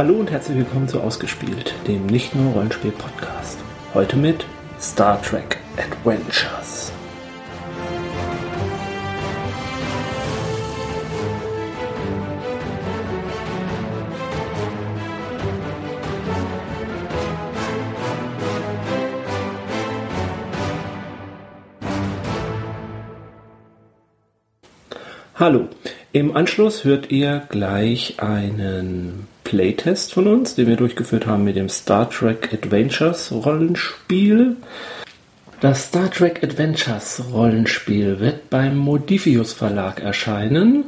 Hallo und herzlich willkommen zu Ausgespielt, dem nicht nur Rollenspiel-Podcast. Heute mit Star Trek Adventures. Hallo, im Anschluss hört ihr gleich einen Playtest von uns, den wir durchgeführt haben mit dem Star Trek Adventures Rollenspiel. Das Star Trek Adventures Rollenspiel wird beim Modifius Verlag erscheinen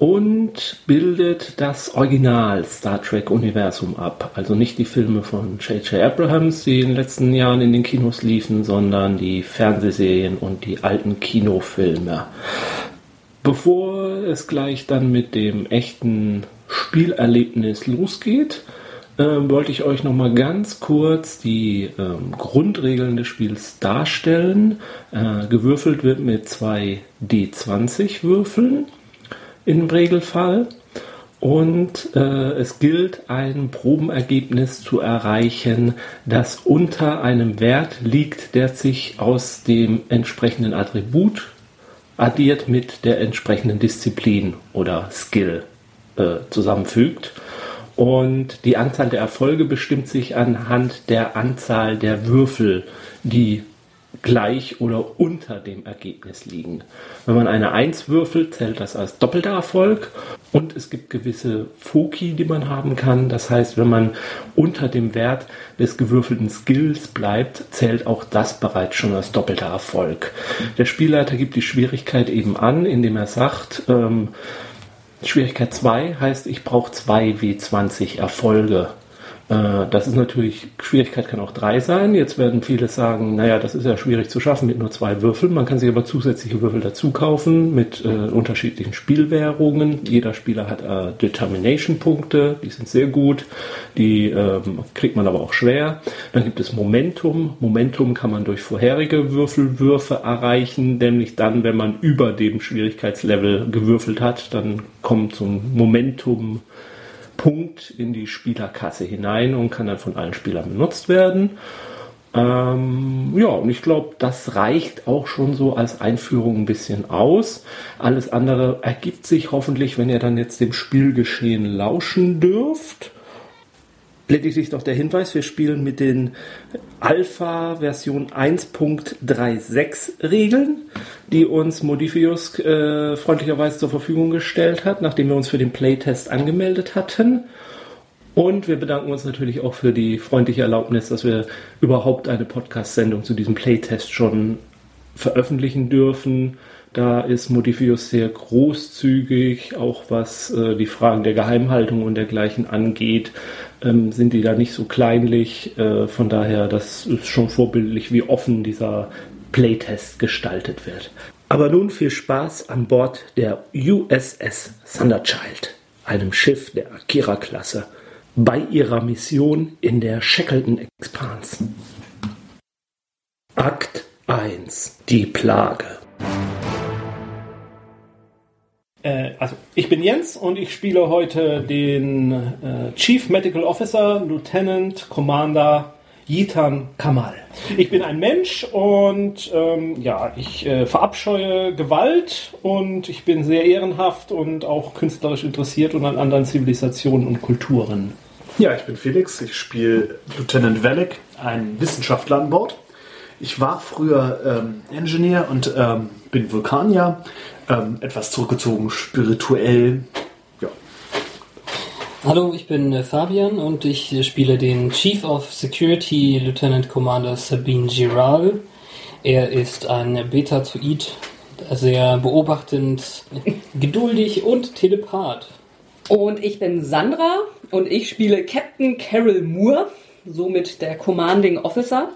und bildet das Original Star Trek Universum ab. Also nicht die Filme von J.J. Abrahams, die in den letzten Jahren in den Kinos liefen, sondern die Fernsehserien und die alten Kinofilme. Bevor es gleich dann mit dem echten Spielerlebnis losgeht, äh, wollte ich euch noch mal ganz kurz die ähm, Grundregeln des Spiels darstellen. Äh, gewürfelt wird mit zwei D20 Würfeln im Regelfall. Und äh, es gilt, ein Probenergebnis zu erreichen, das unter einem Wert liegt, der sich aus dem entsprechenden Attribut addiert mit der entsprechenden Disziplin oder Skill äh, zusammenfügt. Und die Anzahl der Erfolge bestimmt sich anhand der Anzahl der Würfel, die gleich oder unter dem Ergebnis liegen. Wenn man eine 1 würfelt, zählt das als doppelter Erfolg und es gibt gewisse Foki, die man haben kann. Das heißt, wenn man unter dem Wert des gewürfelten Skills bleibt, zählt auch das bereits schon als doppelter Erfolg. Der Spielleiter gibt die Schwierigkeit eben an, indem er sagt, ähm, Schwierigkeit 2 heißt, ich brauche zwei W20 Erfolge das ist natürlich, Schwierigkeit kann auch drei sein. Jetzt werden viele sagen, naja, das ist ja schwierig zu schaffen mit nur zwei Würfeln. Man kann sich aber zusätzliche Würfel dazu kaufen mit äh, unterschiedlichen Spielwährungen. Jeder Spieler hat äh, Determination-Punkte, die sind sehr gut. Die ähm, kriegt man aber auch schwer. Dann gibt es Momentum. Momentum kann man durch vorherige Würfelwürfe erreichen, nämlich dann, wenn man über dem Schwierigkeitslevel gewürfelt hat, dann kommt so ein Momentum Punkt in die Spielerkasse hinein und kann dann von allen Spielern benutzt werden. Ähm, ja, und ich glaube, das reicht auch schon so als Einführung ein bisschen aus. Alles andere ergibt sich hoffentlich, wenn ihr dann jetzt dem Spielgeschehen lauschen dürft lediglich noch der Hinweis, wir spielen mit den Alpha Version 1.36 Regeln, die uns Modifius äh, freundlicherweise zur Verfügung gestellt hat, nachdem wir uns für den Playtest angemeldet hatten. Und wir bedanken uns natürlich auch für die freundliche Erlaubnis, dass wir überhaupt eine Podcast-Sendung zu diesem Playtest schon veröffentlichen dürfen. Da ist Modifius sehr großzügig, auch was äh, die Fragen der Geheimhaltung und dergleichen angeht, ähm, sind die da nicht so kleinlich. Äh, von daher, das ist schon vorbildlich, wie offen dieser Playtest gestaltet wird. Aber nun viel Spaß an Bord der USS Thunderchild, einem Schiff der Akira-Klasse, bei ihrer Mission in der Shackleton Expanse. Akt 1 Die Plage äh, also, ich bin Jens und ich spiele heute den äh, Chief Medical Officer, Lieutenant Commander Yitan Kamal. Ich bin ein Mensch und ähm, ja, ich äh, verabscheue Gewalt und ich bin sehr ehrenhaft und auch künstlerisch interessiert und an anderen Zivilisationen und Kulturen. Ja, ich bin Felix, ich spiele Lieutenant Velek, ein Wissenschaftler an Bord. Ich war früher ähm, Engineer und ähm, bin Vulkanier ähm, etwas zurückgezogen, spirituell. Ja. Hallo, ich bin äh, Fabian und ich äh, spiele den Chief of Security Lieutenant Commander Sabine Giral. Er ist ein Betazoid, sehr beobachtend, geduldig und telepath. Und ich bin Sandra und ich spiele Captain Carol Moore, somit der Commanding Officer.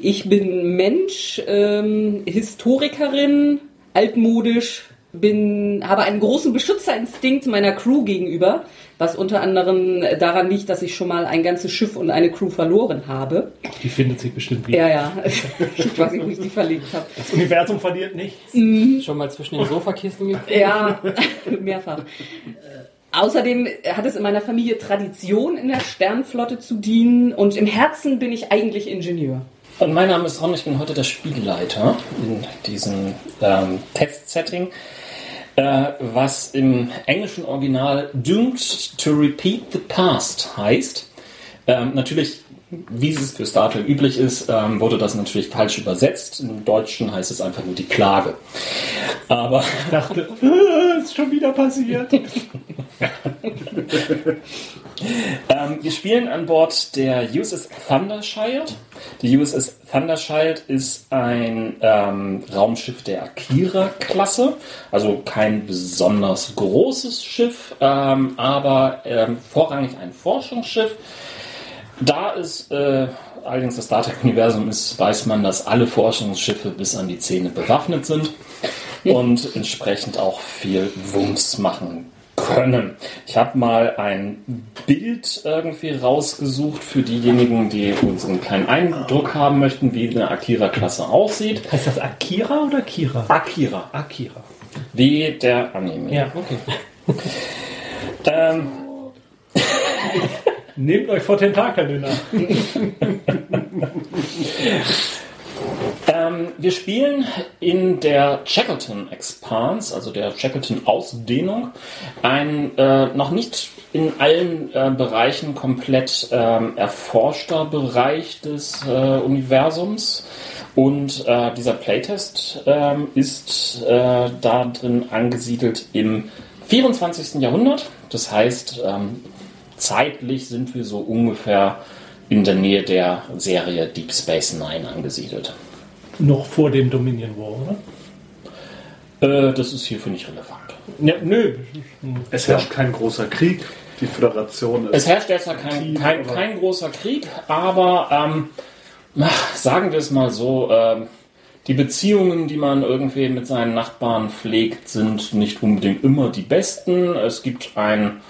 Ich bin Mensch, ähm, Historikerin, altmodisch, bin, habe einen großen Beschützerinstinkt meiner Crew gegenüber, was unter anderem daran liegt, dass ich schon mal ein ganzes Schiff und eine Crew verloren habe. Die findet sich bestimmt wieder. Ja, ja. Ich weiß nicht, wo ich die verlegt habe. Das Universum verliert nichts. Mhm. Schon mal zwischen den Sofakissen gekommen? Ja, mehrfach. Außerdem hat es in meiner Familie Tradition, in der Sternflotte zu dienen und im Herzen bin ich eigentlich Ingenieur. Und mein Name ist Ron, ich bin heute der Spielleiter in diesem ähm, Test-Setting, äh, was im englischen Original Doomed to Repeat the Past heißt. Ähm, natürlich, wie es für Star Trek üblich ist, ähm, wurde das natürlich falsch übersetzt. Im Deutschen heißt es einfach nur die Klage. Aber Ich dachte, äh, ist schon wieder passiert. Ähm, wir spielen an Bord der USS Thundershield. Die USS Thundershield ist ein ähm, Raumschiff der Akira-Klasse, also kein besonders großes Schiff, ähm, aber ähm, vorrangig ein Forschungsschiff. Da es äh, allerdings das Star Trek-Universum ist, weiß man, dass alle Forschungsschiffe bis an die Zähne bewaffnet sind und entsprechend auch viel Wumms machen können. Ich habe mal ein Bild irgendwie rausgesucht für diejenigen, die uns einen kleinen Eindruck haben möchten, wie eine Akira-Klasse aussieht. Heißt das Akira oder Kira? Akira, Akira. wie der Anime. Ja, okay. Ähm, Nehmt euch vor Tentakeln nach. Ähm, wir spielen in der Shackleton Expanse, also der Shackleton Ausdehnung, ein äh, noch nicht in allen äh, Bereichen komplett ähm, erforschter Bereich des äh, Universums. Und äh, dieser Playtest ähm, ist äh, da drin angesiedelt im 24. Jahrhundert. Das heißt, ähm, zeitlich sind wir so ungefähr in der Nähe der Serie Deep Space Nine angesiedelt. Noch vor dem Dominion War, oder? Äh, das ist hierfür nicht relevant. Ja, nö. Es herrscht kein großer Krieg. Die Föderation ist. Es herrscht derzeit kein, kein, kein großer Krieg, aber ähm, ach, sagen wir es mal so, ähm, die Beziehungen, die man irgendwie mit seinen Nachbarn pflegt, sind nicht unbedingt immer die besten. Es gibt einen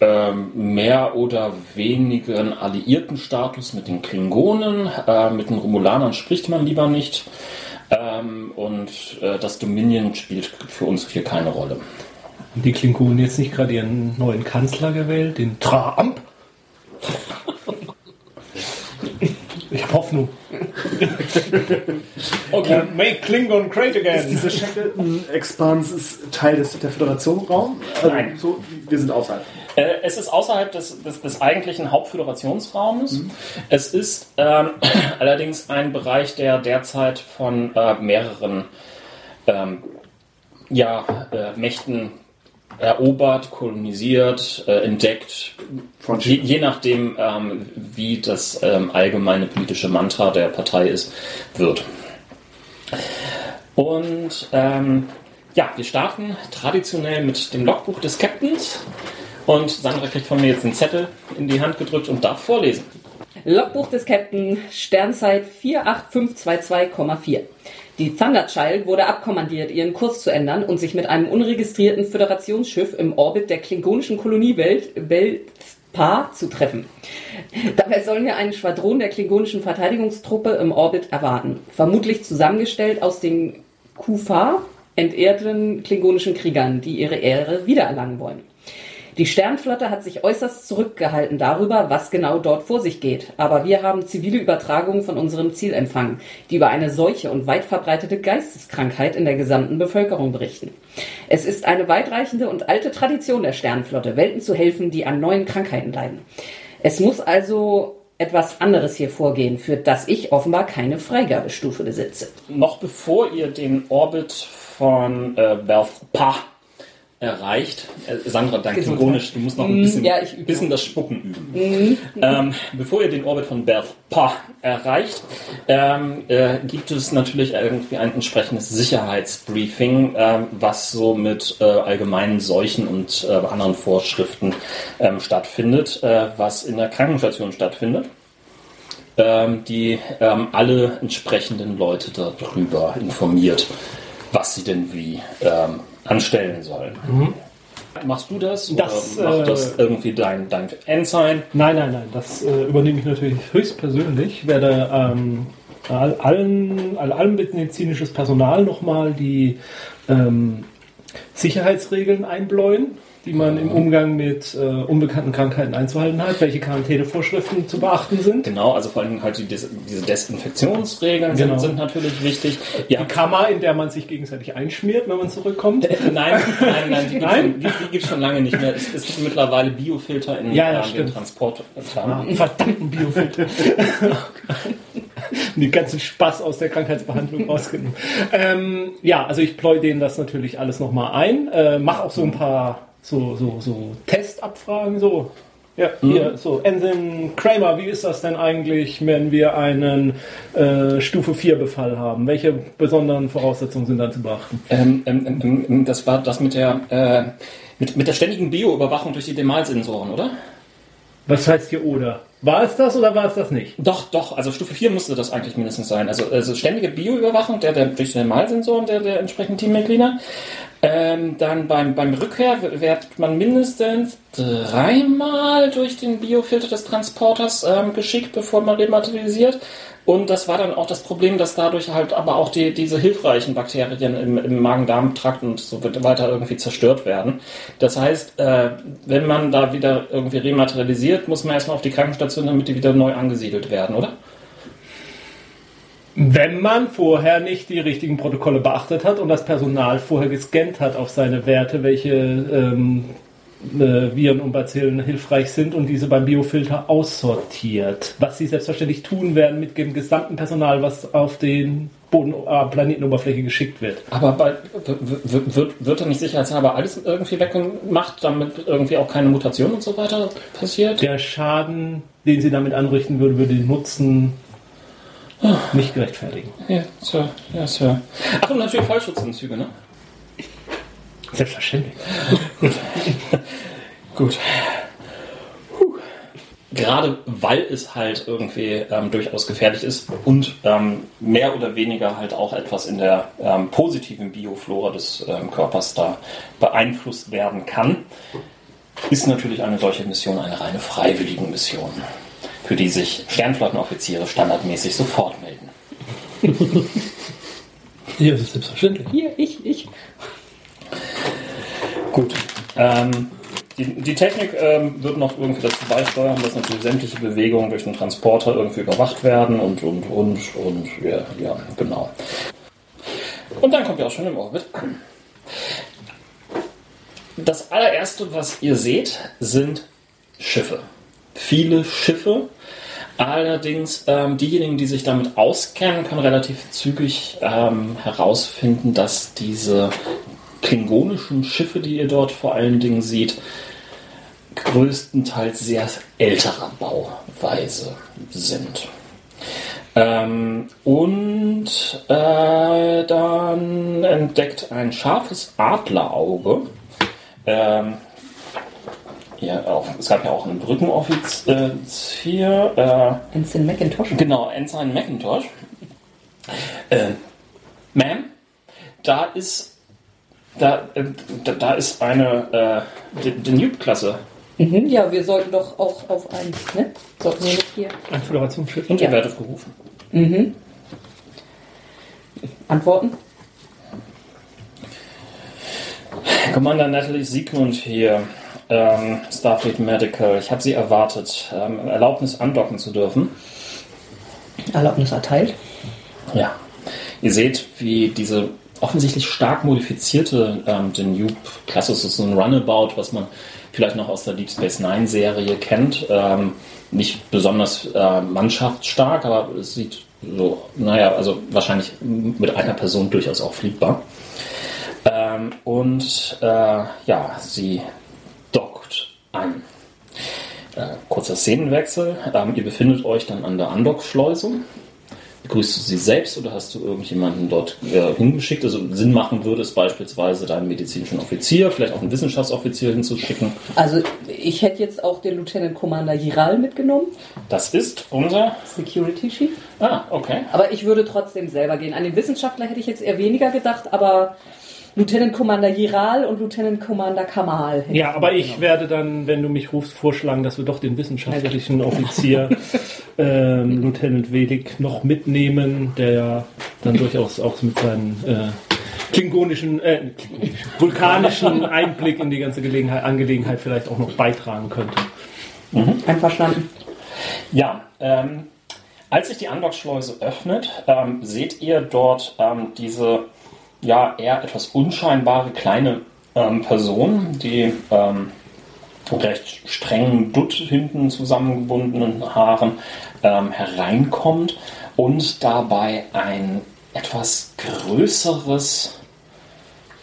ähm, mehr oder weniger alliierten Status mit den Klingonen. Äh, mit den Romulanern spricht man lieber nicht. Ähm, und äh, das Dominion spielt für uns hier keine Rolle. Die Klingonen jetzt nicht gerade ihren neuen Kanzler gewählt, den Trump? Ich habe Hoffnung. Okay. make Klingon great Ist again. diese Shackleton-Expanse ist Teil des, der Föderation-Raum? Also Nein. So, wir sind außerhalb. Äh, es ist außerhalb des, des, des eigentlichen Hauptföderationsraumes. Es ist ähm, allerdings ein Bereich, der derzeit von äh, mehreren ähm, ja, äh, Mächten erobert, kolonisiert, äh, entdeckt, je, je nachdem, ähm, wie das ähm, allgemeine politische Mantra der Partei ist, wird. Und ähm, ja, wir starten traditionell mit dem Logbuch des Captains. Und Sandra kriegt von mir jetzt einen Zettel in die Hand gedrückt und darf vorlesen. Logbuch des Captain, Sternzeit 48522,4. Die Thunder Child wurde abkommandiert, ihren Kurs zu ändern und sich mit einem unregistrierten Föderationsschiff im Orbit der klingonischen Koloniewelt Welt zu treffen. Dabei sollen wir ein Schwadron der klingonischen Verteidigungstruppe im Orbit erwarten. Vermutlich zusammengestellt aus den Kufa, entehrten klingonischen Kriegern, die ihre Ehre wiedererlangen wollen. Die Sternflotte hat sich äußerst zurückgehalten darüber, was genau dort vor sich geht. Aber wir haben zivile Übertragungen von unserem Ziel empfangen, die über eine Seuche und weit verbreitete Geisteskrankheit in der gesamten Bevölkerung berichten. Es ist eine weitreichende und alte Tradition der Sternflotte, Welten zu helfen, die an neuen Krankheiten leiden. Es muss also etwas anderes hier vorgehen, für das ich offenbar keine Freigabestufe besitze. Noch bevor ihr den Orbit von äh, Belfpa erreicht, äh, Sandra, dein. Klingonisch, du musst noch ein bisschen, ja, bisschen das Spucken üben. Ähm, bevor ihr den Orbit von Belfpa erreicht, ähm, äh, gibt es natürlich irgendwie ein entsprechendes Sicherheitsbriefing, ähm, was so mit äh, allgemeinen Seuchen und äh, anderen Vorschriften ähm, stattfindet, äh, was in der Krankenstation stattfindet. Ähm, die ähm, alle entsprechenden Leute darüber informiert, was sie denn wie anstellen sollen. Machst du das? Das, oder macht äh, das irgendwie dein, dein Ensign? Nein, nein, nein, das äh, übernehme ich natürlich höchstpersönlich. Ich werde ähm, all, allen, all, allem medizinisches Personal nochmal die ähm, Sicherheitsregeln einbläuen die man im Umgang mit äh, unbekannten Krankheiten einzuhalten hat, welche Quarantänevorschriften zu beachten sind. Genau, also vor allem halt die, Des- diese Desinfektionsregeln Genau. sind, sind natürlich wichtig. Die Ja, Kammer, in der man sich gegenseitig einschmiert, wenn man zurückkommt. Nein, nein, nein, die gibt es die, gibt's schon lange nicht mehr. Es, es gibt mittlerweile Biofilter in Ja, ja, ähm, den. Transport. Einen verdammten Biofilter. Den ganzen Spaß aus der Krankheitsbehandlung rausgenommen. Ähm, ja, also ich ploy denen das natürlich alles nochmal ein. Äh, mach auch so ein paar so, so, so Testabfragen. So, ja, hier, so, Ensign Kramer, wie ist das denn eigentlich, wenn wir einen äh, Stufe 4 Befall haben? Welche besonderen Voraussetzungen sind dann zu beachten? Ähm, ähm, ähm, ähm, das war das mit der, äh, mit, mit der ständigen Bioüberwachung durch die Demalsensoren, oder? Was heißt hier oder? War es das oder war es das nicht? Doch, doch, also Stufe 4 müsste das eigentlich mindestens sein. Also, also ständige Bioüberwachung der, der, durch die Demalsensoren der, der entsprechenden Teammitglieder. Ähm, dann beim, beim Rückkehr wird man mindestens dreimal durch den Biofilter des Transporters ähm, geschickt, bevor man rematerialisiert. Und das war dann auch das Problem, dass dadurch halt aber auch die, diese hilfreichen Bakterien im, im Magen-Darm-Trakt und so weiter irgendwie zerstört werden. Das heißt, äh, wenn man da wieder irgendwie rematerialisiert, muss man erstmal auf die Krankenstation, damit die wieder neu angesiedelt werden, oder? Wenn man vorher nicht die richtigen Protokolle beachtet hat und das Personal vorher gescannt hat auf seine Werte, welche ähm, äh, Viren und Bazillen hilfreich sind und diese beim Biofilter aussortiert. Was sie selbstverständlich tun werden mit dem gesamten Personal, was auf den Boden, äh, Planetenoberfläche geschickt wird. Aber bei, wird, wird da nicht sicherheitshalber alles irgendwie weggemacht, damit irgendwie auch keine Mutation und so weiter passiert? Der Schaden, den sie damit anrichten würde, würde den Nutzen nicht gerechtfertigen. Ja, Sir. Ja, Sir. Ach, und natürlich Fallschutzentzüge, ne? Selbstverständlich. Gut. Puh. Gerade weil es halt irgendwie ähm, durchaus gefährlich ist und ähm, mehr oder weniger halt auch etwas in der ähm, positiven Bioflora des ähm, Körpers da beeinflusst werden kann, ist natürlich eine solche Mission eine reine freiwillige Mission, für die sich Sternflottenoffiziere standardmäßig sofort melden. Ja, das ist selbstverständlich. Hier, ich, ich. Gut. Ähm, die, die Technik ähm, wird noch irgendwie dazu beisteuern, dass natürlich sämtliche Bewegungen durch den Transporter irgendwie überwacht werden und, und, und, und, ja, ja, genau. Und dann kommt ihr auch schon im Orbit an. Das allererste, was ihr seht, sind Schiffe. Viele Schiffe. Allerdings, ähm, diejenigen, die sich damit auskennen, können relativ zügig ähm, herausfinden, dass diese klingonischen Schiffe, die ihr dort vor allen Dingen seht, größtenteils sehr älterer Bauweise sind. Ähm, und äh, dann entdeckt ein scharfes Adlerauge. Ähm, ja, auch, es gab ja auch einen Brückenoffizier. Äh, Ensign Macintosh. Genau, Ensign Macintosh. Äh, Ma'am, da ist da, äh, da, da ist eine äh, Noob-Klasse. Mhm, ja, wir sollten doch auch auf einen, ne? Sollten wir nicht hier Ein Föderationsschiff. Und Ja. ihr werdet gerufen. antworten? Commander Natalie Siegmund hier, ähm, Starfleet Medical. Ich habe Sie erwartet, ähm, Erlaubnis andocken zu dürfen. Erlaubnis erteilt. Ja. Ihr seht, wie diese offensichtlich stark modifizierte ähm, Danube-Klasse, das ist so ein Runabout, was man vielleicht noch aus der Deep Space Nine Serie kennt. Ähm, nicht besonders äh, mannschaftsstark, aber es sieht so, naja, also wahrscheinlich mit einer Person durchaus auch fliegbar. Ähm, und äh, ja, sie an. Äh, kurzer Szenenwechsel. Ähm, ihr befindet euch dann an der Andockschleuse. Begrüßt du sie selbst oder hast du irgendjemanden dort äh, hingeschickt? Also Sinn machen würde es beispielsweise deinen medizinischen Offizier, vielleicht auch einen Wissenschaftsoffizier hinzuschicken. Also ich hätte jetzt auch den Lieutenant Commander Giral mitgenommen, Das ist unser. Security Chief. Ah, okay. Aber ich würde trotzdem selber gehen. An den Wissenschaftler hätte ich jetzt eher weniger gedacht, aber Lieutenant Commander Giral und Lieutenant Commander Kamal. Ja, aber ich werde dann, wenn du mich rufst, vorschlagen, dass wir doch den wissenschaftlichen Offizier ähm, Lieutenant Vedig noch mitnehmen, der ja dann durchaus auch mit seinen äh, klingonischen, äh, klingonischen, vulkanischen Einblick in die ganze Gelegenheit, Angelegenheit vielleicht auch noch beitragen könnte. Einverstanden. Ja, ähm, als sich die Andockschleuse öffnet, ähm, seht ihr dort ähm, diese ja eher etwas unscheinbare kleine ähm, Person, die ähm, recht strengen Dutt hinten zusammengebundenen Haaren ähm, hereinkommt und dabei ein etwas größeres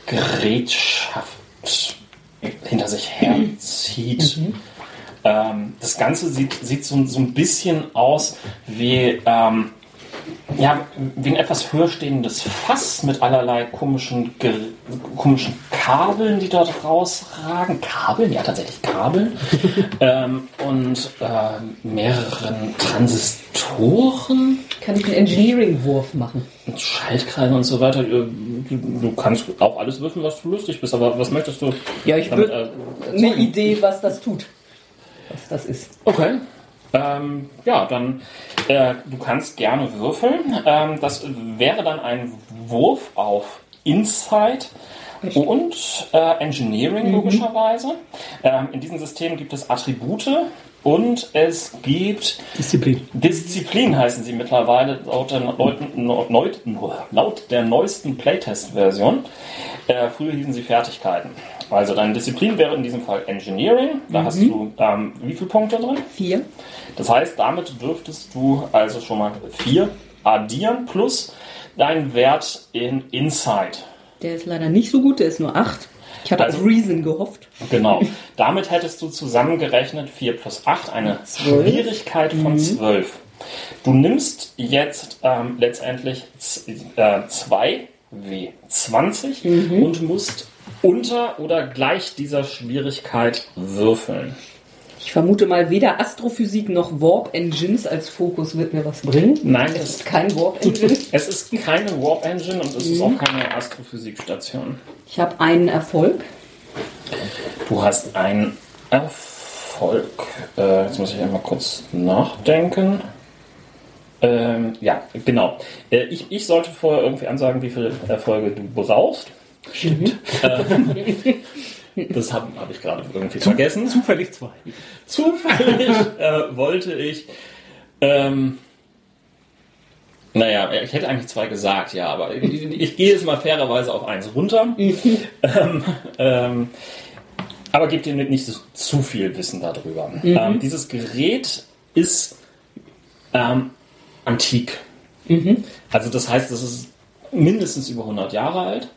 Gerät schafft, hinter sich herzieht. Ähm, das Ganze sieht, sieht so, so ein bisschen aus wie, ähm, ja, wie ein etwas höher stehendes Fass mit allerlei komischen, komischen Kabeln, die dort rausragen. Kabeln? Ja, tatsächlich Kabeln. ähm, und ähm, mehreren Transistoren. Kann ich einen Engineering-Wurf machen? und Schaltkreisen und so weiter. Du, du kannst auch alles würfeln, was du lustig bist, aber was möchtest du? Ja, ich würde äh, eine Idee, was das tut. Was das ist. Okay. Ähm, ja, dann äh, du kannst gerne würfeln. Ähm, das wäre dann ein Wurf auf Insight und äh, Engineering logischerweise. Ähm, in diesem System gibt es Attribute und es gibt Disziplin. Disziplin heißen sie mittlerweile laut der, laut der neuesten Playtest-Version. Äh, früher hießen sie Fertigkeiten. Also deine Disziplin wäre in diesem Fall Engineering. Da hast du ähm, wie viele Punkte drin? Vier. Das heißt, damit dürftest du also schon mal vier addieren plus deinen Wert in Insight. Der ist leider nicht so gut, der ist nur acht. Ich hatte Also- auf Reason gehofft. Genau. Damit hättest du zusammengerechnet 4 plus 8, eine Zwölf. Schwierigkeit von 12. Du nimmst jetzt ähm, letztendlich 2 W20 und musst unter oder gleich dieser Schwierigkeit würfeln. Ich vermute mal, weder Astrophysik noch Warp Engines als Fokus wird mir was bringen. Nein, Es ist kein Warp Engine. es ist keine Warp Engine und es ist auch keine Astrophysikstation. Ich habe einen Erfolg. Du hast einen Erfolg. Äh, jetzt muss ich einmal kurz nachdenken. Ähm, ja, genau. Äh, ich, ich sollte vorher irgendwie ansagen, wie viele Erfolge du brauchst. Stimmt. das habe hab ich gerade irgendwie vergessen. Zufällig zwei. Zufällig äh, wollte ich. Ähm, naja, ich hätte eigentlich zwei gesagt, ja, aber ich, ich gehe jetzt mal fairerweise auf eins runter. ähm, ähm, aber gebt dir nicht so, zu viel Wissen darüber. Ähm, dieses Gerät ist ähm, antik. Also das heißt, es ist mindestens über 100 Jahre alt.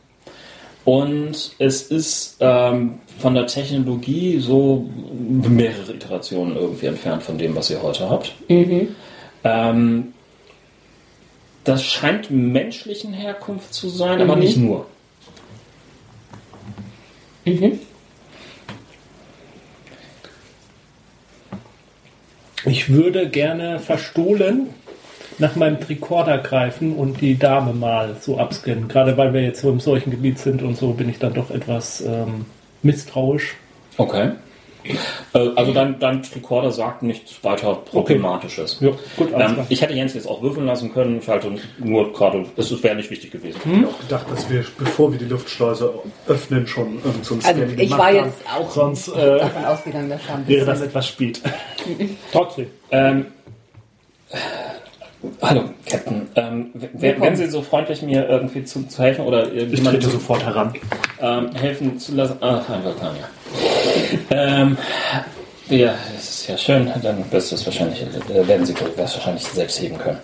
Und es ist ähm, von der Technologie so mehrere Iterationen irgendwie entfernt von dem, was ihr heute habt. Ähm, das scheint menschlichen Herkunft zu sein, aber nicht nur. Ich würde gerne verstohlen nach meinem Tricorder greifen und die Dame mal so abscannen. Gerade weil wir jetzt so im solchen Gebiet sind und so bin ich dann doch etwas ähm, misstrauisch. Okay. Äh, also dein, dein Recorder sagt nichts weiter Problematisches. Ja, gut, Ähm, ich hätte Jens jetzt auch würfeln lassen können. Ich halte nur gerade, das wäre nicht wichtig gewesen. Ich habe auch gedacht, dass wir, bevor wir die Luftschleuse öffnen, schon so ein Also Scanning ich war haben. jetzt auch Sonst äh, davon ausgegangen, dass wäre bisschen das etwas spät. Trotzdem. Ähm, hallo, Captain. Ähm, wären Sie so freundlich, mir irgendwie zu, zu helfen oder Ich irgendjemand trete sofort heran. ähm, helfen zu lassen? Ah, kein Vulkan, ja. ähm, ja, das ist ja schön. Dann wirst du es wahrscheinlich, äh, werden Sie das wahrscheinlich selbst heben können.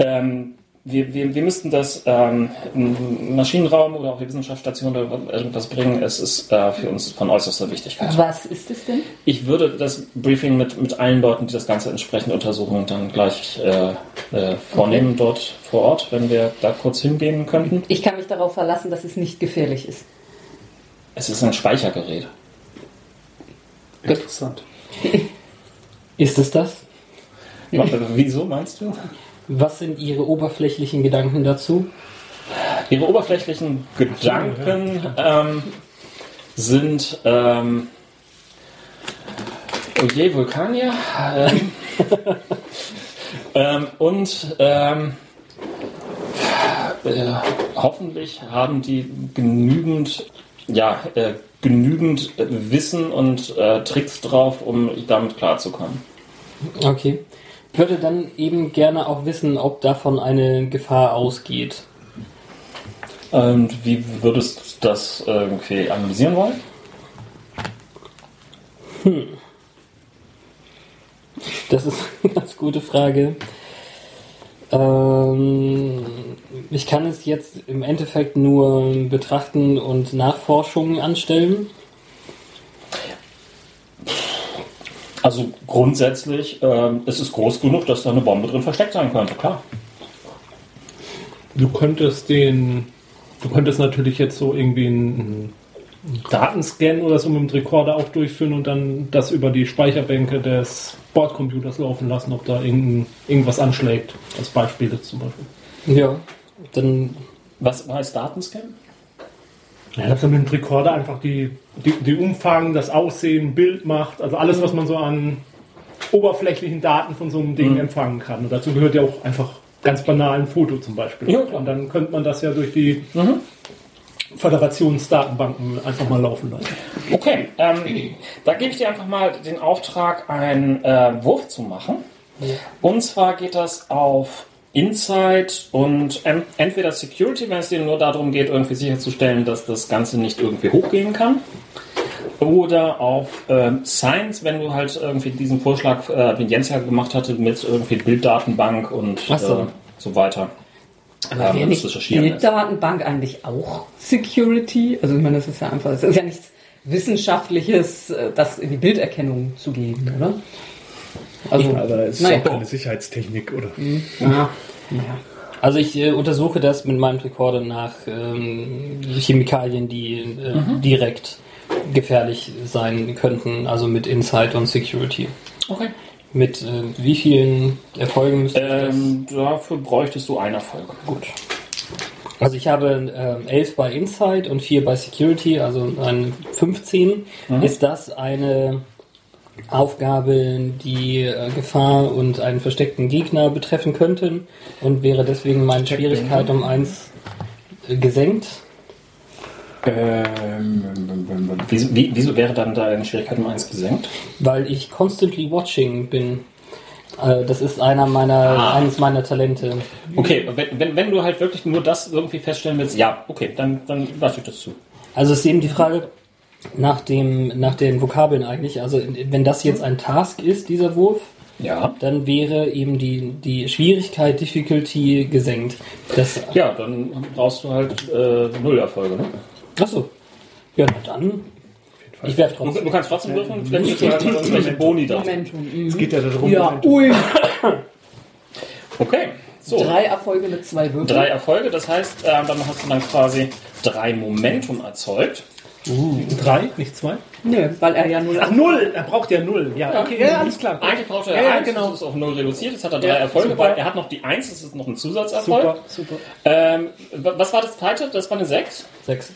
Ähm, wir, wir, wir müssten das ähm, im Maschinenraum oder auf die Wissenschaftsstation oder irgendwas bringen. Es ist äh, für uns von äußerster Wichtigkeit. Was ist es denn? Ich würde das Briefing mit, mit allen Leuten, die das Ganze entsprechend untersuchen, dann gleich äh, äh, vornehmen dort vor Ort, wenn wir da kurz hingehen könnten. Ich kann mich darauf verlassen, dass es nicht gefährlich ist. Es ist ein Speichergerät. Interessant. Ist es das? Wieso meinst du? Was sind Ihre oberflächlichen Gedanken dazu? Ihre oberflächlichen Gedanken ähm, sind ähm, Oje, Vulkanier ähm, ähm, und ähm, äh, hoffentlich haben die genügend, ja, äh, genügend Wissen und äh, Tricks drauf, um damit klarzukommen. Okay. Ich würde dann eben gerne auch wissen, ob davon eine Gefahr ausgeht. Und wie würdest du das irgendwie analysieren wollen? Das ist eine ganz gute Frage. Ähm, ich kann es jetzt im Endeffekt nur betrachten und Nachforschungen anstellen. Also grundsätzlich ähm, ist es groß genug, dass da eine Bombe drin versteckt sein könnte, klar. Du könntest den, du könntest natürlich jetzt so irgendwie einen, einen Datenscan oder so mit dem Rekorder auch durchführen und dann das über die Speicherbänke des Bordcomputers laufen lassen, ob da irgendein, irgendwas anschlägt. Als Beispiel jetzt zum Beispiel. Ja, dann Was heißt Datenscan? Ja, dass er mit dem Rekorder einfach die, die, die Umfang, das Aussehen, Bild macht, also alles, was man so an oberflächlichen Daten von so einem Ding Mhm. empfangen kann. Und dazu gehört ja auch einfach ganz banal ein Foto zum Beispiel. Ja. Und dann könnte man das ja durch die Mhm. Föderationsdatenbanken einfach mal laufen lassen. Okay, ähm, da gebe ich dir einfach mal den Auftrag, einen äh, Wurf zu machen. Und zwar geht das auf Insight und en entweder Security, wenn es dir nur darum geht, irgendwie sicherzustellen, dass das Ganze nicht irgendwie hochgehen kann. Oder auf ähm, Science, wenn du halt irgendwie diesen Vorschlag, äh, den Jens ja gemacht hatte, mit irgendwie Bilddatenbank und so. äh, so weiter. Aber Ähm, wäre nicht. Bilddatenbank eigentlich auch Security? Also ich meine, das ist ja einfach, das ist ja nichts Wissenschaftliches, äh, das in die Bilderkennung zu geben, oder? Also, Aber es ist naja. auch keine Sicherheitstechnik, oder? ja. ja. Also ich äh, untersuche das mit meinem Rekorder nach ähm, Chemikalien, die äh, direkt gefährlich sein könnten, also mit Insight und Security. Okay. Mit äh, wie vielen Erfolgen müsste? Ähm, dafür bräuchtest du einen Erfolg. Gut. Also ich habe ähm, 11 bei Insight und 4 bei Security, also ein 15. Ist das eine Aufgabe, die äh, Gefahr und einen versteckten Gegner betreffen könnten und wäre deswegen meine Schwierigkeit um 1 äh, gesenkt? Ähm, wieso, wie, wieso wäre dann deine Schwierigkeit um eins gesenkt? Weil ich constantly watching bin. Äh, das ist einer meiner, eines meiner Talente. Okay, wenn, wenn, wenn du halt wirklich nur das irgendwie feststellen willst, ja, okay, dann, dann lasse ich das zu. Also ist eben die Frage nach, dem, nach den Vokabeln eigentlich. Also wenn das jetzt ein Task ist, dieser Wurf, Ja. dann wäre eben die, die Schwierigkeit, Difficulty gesenkt. Das, Ja, dann brauchst du halt äh, null Erfolge, ne? achso. Ja, na dann. Ich werfe Du, trotzdem. du kannst trotzdem würfeln, vielleicht du halt noch irgendwelche Boni da. Momentum. Mhm. Es geht ja darum, Ja, ui. Okay, so. Drei Erfolge mit zwei Würfeln. Drei Erfolge, das heißt, äh, dann hast du dann quasi drei Momentum erzeugt. Drei, nicht zwei? Nö, weil er ja null. Ach, null! Er braucht ja null. Ja, okay, ja, alles klar. Eigentlich braucht er Ja, ja, eins, genau. das ist auf null reduziert, jetzt hat er drei Ja, Erfolge, super. weil er hat noch die eins, das ist noch ein Zusatzerfolg. Super, super. Ähm, wa- was war das zweite? Das war eine sechs. Sechs.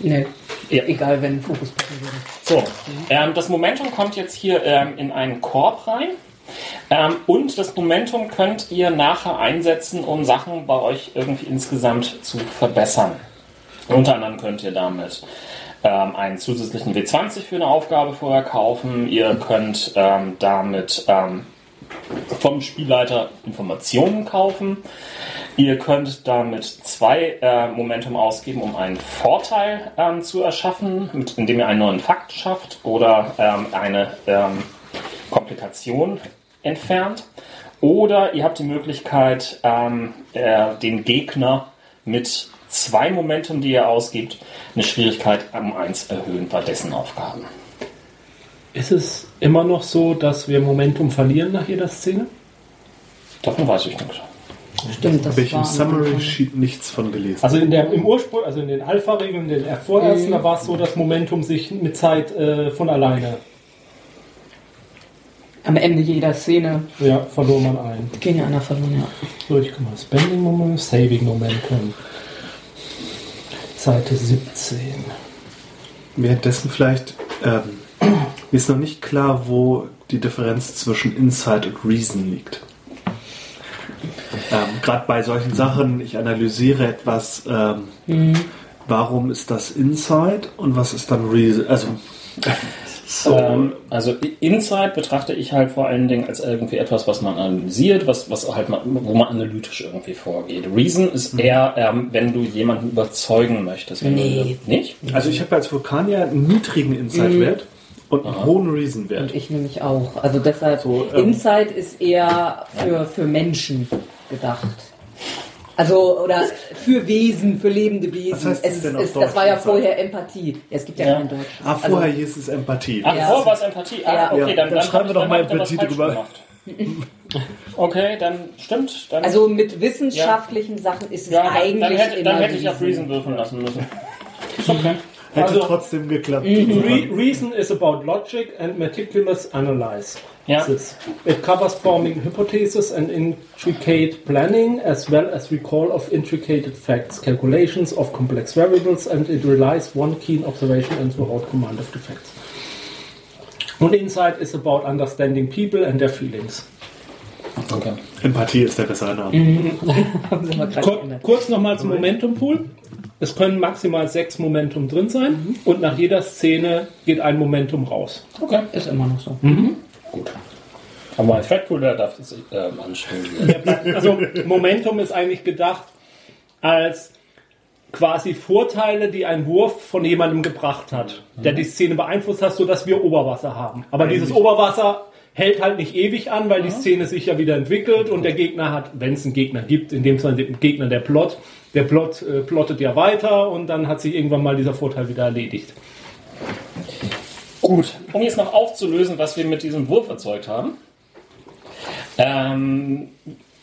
Nee. Ja. Egal, wenn Fokus passen würde. So, ähm, das Momentum kommt jetzt hier ähm, in einen Korb rein. Ähm, und das Momentum könnt ihr nachher einsetzen, um Sachen bei euch irgendwie insgesamt zu verbessern. Unter anderem könnt ihr damit ähm, einen zusätzlichen W20 für eine Aufgabe vorher kaufen. Ihr könnt ähm, damit ähm, vom Spielleiter Informationen kaufen. Ihr könnt damit zwei äh, Momentum ausgeben, um einen Vorteil ähm, zu erschaffen, mit, indem ihr einen neuen Fakt schafft oder ähm, eine ähm, Komplikation entfernt. Oder ihr habt die Möglichkeit, ähm, äh, den Gegner mit zwei Momentum, die ihr ausgibt, eine Schwierigkeit um eins erhöhen bei dessen Aufgaben. Ist es immer noch so, dass wir Momentum verlieren nach jeder Szene? Davon weiß ich nichts. Stimmt, das habe ich im Summary. Sheet nichts von gelesen. Also in der, im Ursprung, also in den Alpha-Regeln, den vorersten, da war es so, dass Momentum sich mit Zeit äh, von alleine Am Ende jeder Szene ja, verlor man ein. gehen ja einer verloren, ja. So, ich guck mal. Spending Momentum, Saving Momentum. Seite 17. Währenddessen vielleicht, ähm, mir ist noch nicht klar, wo die Differenz zwischen Insight und Reason liegt. Ähm, Gerade bei solchen Sachen, ich analysiere etwas, ähm, warum ist das Insight und was ist dann Reason? Also, so, Ähm, also Insight betrachte ich halt vor allen Dingen als irgendwie etwas, was man analysiert, was, was halt mal, wo man analytisch irgendwie vorgeht. Reason ist eher, ähm, wenn du jemanden überzeugen möchtest. Wenn Nee. Du, nicht? also ich habe als Vulkanier einen niedrigen Insight-Wert und einen hohen Reason-Wert. Und ich nämlich auch. Also deshalb, So, ähm, Insight ist eher für, für Menschen gedacht. Also, oder für Wesen, für lebende Wesen. Was heißt es, denn auf es, Deutsch das war ja vorher Empathie. Ja, es gibt ja, Ja. kein Deutsch. Ah, vorher Also, hieß es Empathie. Ach, Ja. vor war es Empathie. Ah, Ja. okay, dann, dann dann schreiben wir doch mal Empathie drüber. Okay, dann stimmt. Dann, also mit wissenschaftlichen Sachen ist es ja, dann, eigentlich dann, hätte, dann hätte ich auf Reason würfeln lassen müssen. Ist okay. Hätte Also- trotzdem geklappt. Re reason is about logic and meticulous analysis. Ja. It covers forming hypotheses and intricate planning, as well as recall of intricate facts, calculations of complex variables, and it relies one keen observation and throughout command of the facts. Und Insight is about understanding people and their feelings. okay. Empathie ist der bessere Name. gerade Kur kurz nochmal zum Momentum Pool. Es können maximal sechs Momentum drin sein und nach jeder Szene geht ein Momentum raus. okay. Ist immer noch so. Gut. Aber mein Threadpool, der darf sich ähm, anstellen. Also Momentum ist eigentlich gedacht als quasi Vorteile, die ein Wurf von jemandem gebracht hat, der die Szene beeinflusst hat, sodass wir Oberwasser haben. Aber dieses Oberwasser hält halt nicht ewig an, weil die Szene sich ja wieder entwickelt und der Gegner hat, wenn es einen Gegner gibt, in dem Fall den Gegner der Plot, der Plot äh, plottet ja weiter und dann hat sich irgendwann mal dieser Vorteil wieder erledigt. Gut, um jetzt noch aufzulösen, was wir mit diesem Wurf erzeugt haben. Ähm,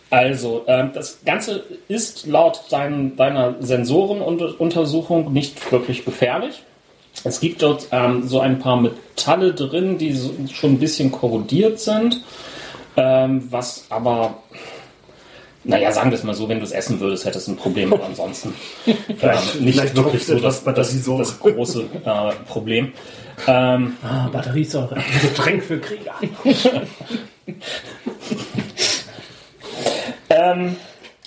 also, ähm, das Ganze ist laut dein, deiner Sensorenuntersuchung nicht wirklich gefährlich. Es gibt dort ähm, so ein paar Metalle drin, die so, schon ein bisschen korrodiert sind, ähm, was aber, naja, sagen wir es mal so, wenn du es essen würdest, hättest du ein Problem, aber ansonsten ähm, nicht vielleicht wirklich so das, das, das große äh, Problem. Ähm, Ah, Batteriesäure, Getränk für Krieger. Ähm,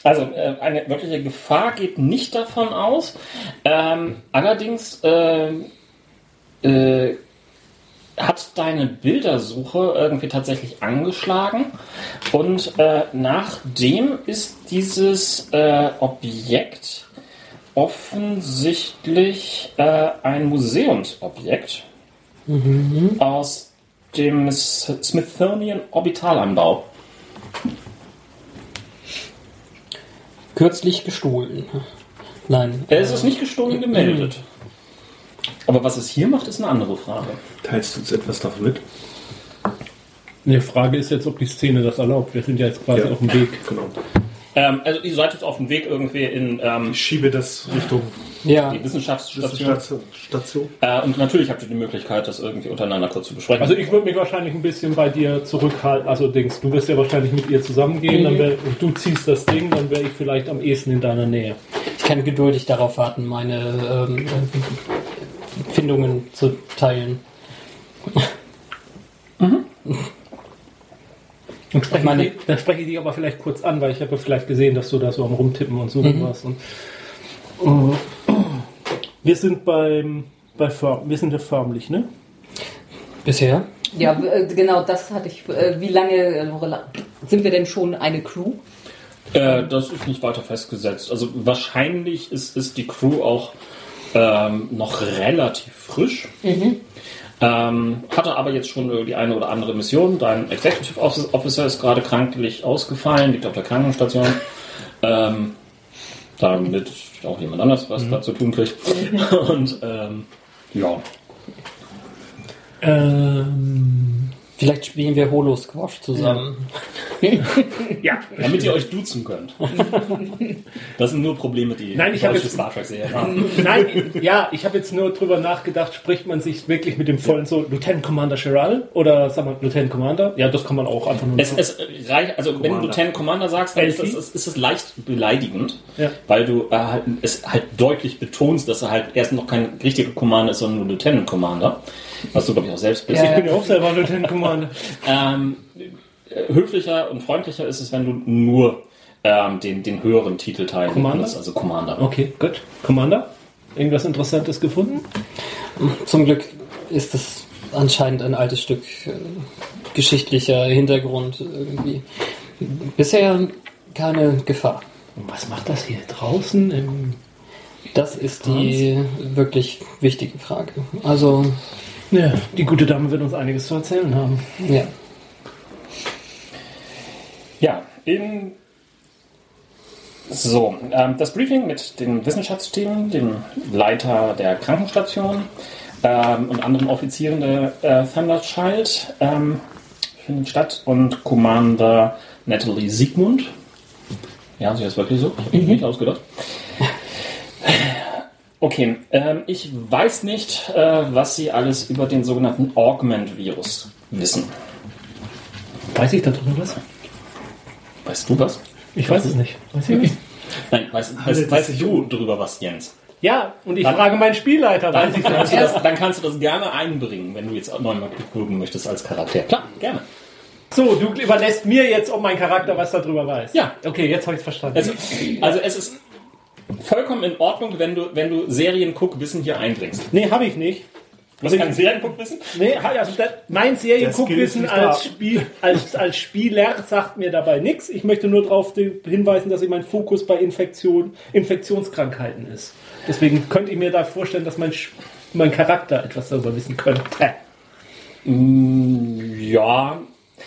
also äh, eine wirkliche Gefahr geht nicht davon aus. Ähm, allerdings äh, äh, hat deine Bildersuche irgendwie tatsächlich angeschlagen und äh, nachdem ist dieses äh, Objekt offensichtlich äh, ein Museumsobjekt aus dem Smithsonian Orbitalanbau. Kürzlich gestohlen. Nein. Es ist nicht gestohlen gemeldet. Aber was es hier macht, ist eine andere Frage. Teilst du uns etwas davon mit? Die Frage ist jetzt, ob die Szene das erlaubt. Wir sind ja jetzt quasi Ja. auf dem Weg. Genau. Ähm, also ihr seid jetzt auf dem Weg irgendwie in ähm, Ich schiebe das Richtung Ja, die Wissenschaftsstation. Station. Station. Äh, und natürlich habt ihr die Möglichkeit, das irgendwie untereinander kurz zu besprechen. Also ich würde mich wahrscheinlich ein bisschen bei dir zurückhalten. Also Dings, du wirst ja wahrscheinlich mit ihr zusammengehen, dann wär, und du ziehst das Ding, dann wäre ich vielleicht am ehesten in deiner Nähe. ich kann geduldig darauf warten, meine ähm, Findungen zu teilen. Und spreche Ich meine- ich, dann spreche ich dich aber vielleicht kurz an, weil ich habe vielleicht gesehen, dass du da so am Rumtippen und suchen warst. Und. Wir sind beim bei Firm, wir sind ja förmlich, ne? Bisher? Ja, äh, genau, das hatte ich. äh, Wie lange äh, Lorela- sind wir denn schon eine Crew? äh, das ist nicht weiter festgesetzt. Also wahrscheinlich ist, ist die Crew auch ähm, noch relativ frisch. Ähm, hatte aber jetzt schon die eine oder andere Mission. Dein Executive Office- Officer ist gerade kranklich ausgefallen, liegt auf der Krankenstation. Ähm, damit auch jemand anders was dazu tun kriegt. Und ähm, ja, Ähm, Vielleicht spielen wir Holo Squash zusammen. ja. Damit ihr euch duzen könnt. Das sind nur Probleme, die Nein, ich habe deutsche jetzt- Star Trek-Serie haben. Nein, ja, ich habe jetzt nur drüber nachgedacht, spricht man sich wirklich mit dem vollen so Lieutenant Commander Cheral oder sag mal Lieutenant Commander? Ja, das kann man auch einfach nur Es, es reicht, also wenn du Commander. Lieutenant Commander sagst, dann ist es, ist es leicht beleidigend, Ja. weil du äh, halt, es halt deutlich betonst, dass er halt erst noch kein richtiger Commander ist, sondern nur Lieutenant Commander. Was du, glaube ich, auch selbst bist. ich bin ja auch selber Lieutenant Commander. Ähm, äh, höflicher und freundlicher ist es, wenn du nur ähm, den, den höheren Titelteil Commander? benutzt, also Commander. Okay, gut. Commander? Irgendwas Interessantes gefunden? Zum Glück ist es anscheinend ein altes Stück äh, geschichtlicher Hintergrund irgendwie. Bisher keine Gefahr. Und was macht das hier draußen? Im Das ist die wirklich wichtige Frage. Also, ja, die gute Dame wird uns einiges zu erzählen haben. ja. Ja, in so, ähm, das Briefing mit dem Wissenschaftsteam, dem Leiter der Krankenstation ähm, und anderen Offizieren der äh, Thunderchild ähm, findet statt und Commander Natalie Siegmund. Ja, sie heißt wirklich so. Ich habe mich nicht ausgedacht. Okay, ähm, ich weiß nicht, äh, was Sie alles über den sogenannten Augment-Virus wissen. Weiß ich darüber was? Weißt du was? Ich weiß es nicht. Weiß ich nicht. Nein, weißt, weißt, weißt du drüber was, Jens? Ja, und ich Dann- frage meinen Spielleiter. Dann, Weiß ich kannst du das? das, dann kannst du das gerne einbringen, wenn du jetzt neunmal gucken möchtest als Charakter. Klar, gerne. So, du überlässt mir jetzt, ob mein Charakter was darüber weiß. Ja. Okay, jetzt habe ich es verstanden. Also, also es ist vollkommen in Ordnung, wenn du, wenn du Serienguckwissen hier einbringst. nee, habe ich nicht. Du hast kein Serienguckwissen? Nee, also das, mein Serienguckwissen als, Spiel, als, als Spieler sagt mir dabei nichts. Ich möchte nur darauf hinweisen, dass ich mein Fokus bei Infektion, Infektionskrankheiten ist. Deswegen könnte ich mir da vorstellen, dass mein, mein Charakter etwas darüber wissen könnte. Ja.